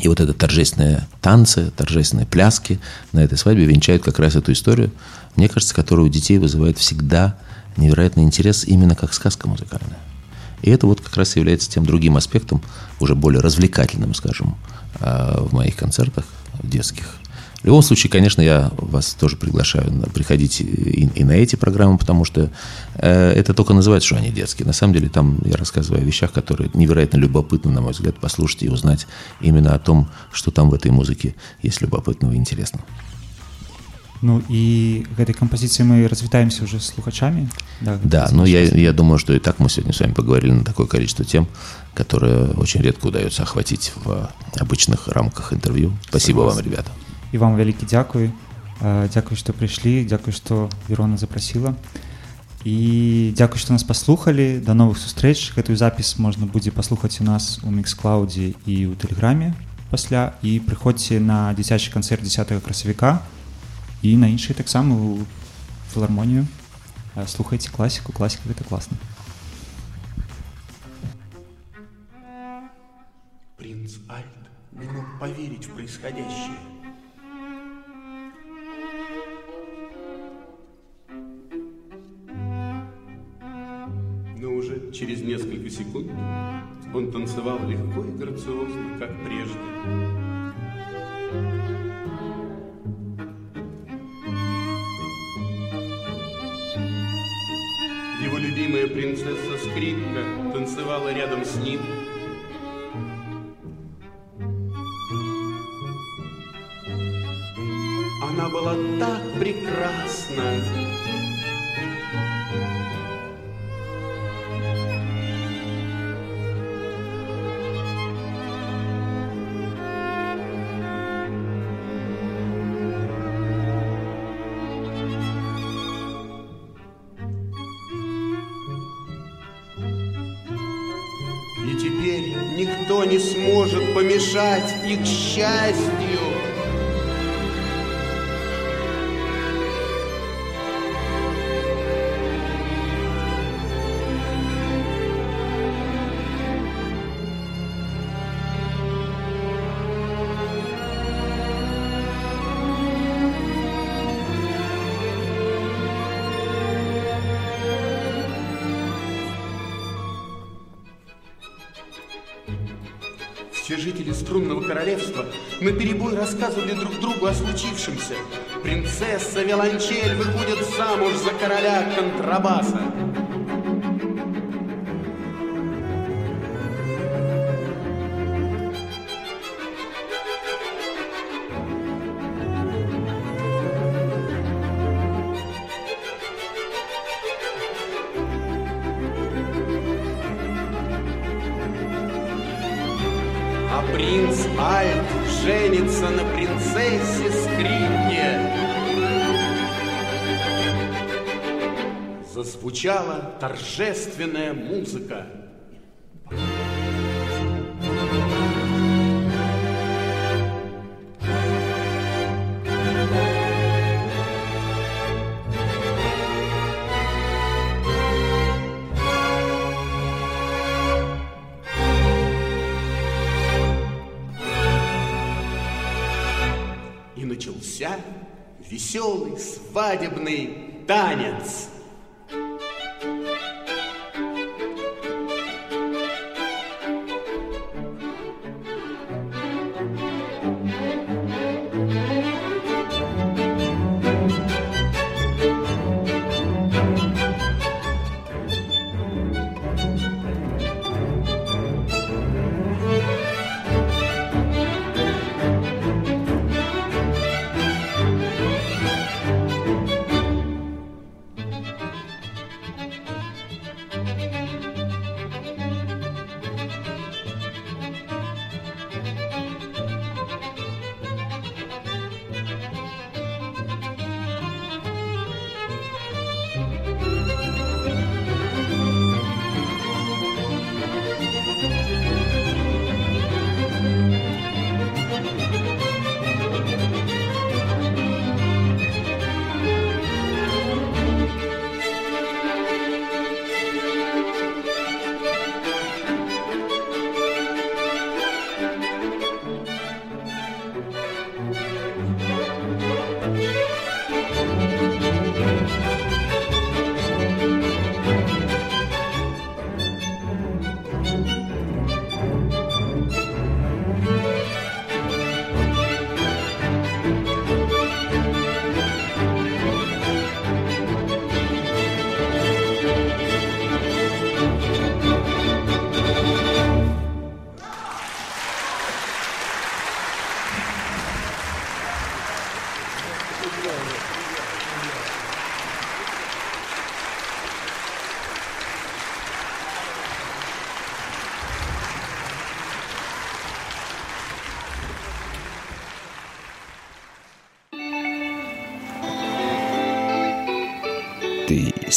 И вот это торжественные танцы, торжественные пляски на этой свадьбе венчают как раз эту историю, мне кажется, которая у детей вызывает всегда невероятный интерес именно как сказка музыкальная. И это вот как раз является тем другим аспектом, уже более развлекательным, скажем, а, в моих концертах детских. В любом случае, конечно, я вас тоже приглашаю приходить и, и на эти программы, потому что э, это только называется, что они детские. На самом деле там я рассказываю о вещах, которые невероятно любопытно, на мой взгляд, послушать и узнать именно о том, что там в этой музыке есть любопытного и интересного. Ну і гэтай кампазіцыі мы развітаемся уже с слухачами да, да ну я, я думаю что и так мы сегодня с вами поговорили на такое количество тем которые очень редко удается охватить в обычных рамках интервью спасибо Согласен. вам ребята і вам вялікі дзякуй дзякуй што прыйшлі дзякуй што верона запрасіла і дзякуй што нас паслухалі да новых сустрэч гэтую запіс можна будзе паслухаць у нас у мікс-клаудзе і ў тэлеграме пасля і прыходзьце на дзіцячы канцэрт 10 красавіка і на іншыя таксама у філармонію слухайце класіку класіка гэта класна принц альт не мог поверить в происходящее Через несколько секунд он танцевал легко и грациозно, как прежде. Его любимая принцесса Скрипка танцевала рядом с ним. Она была так прекрасна, помешать их счастью. На перебой рассказывали друг другу о случившемся. Принцесса Виолончель выходит замуж за короля контрабаса. торжественная музыка. И начался веселый свадебный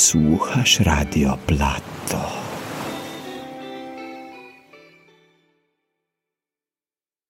Slušaš radio plat.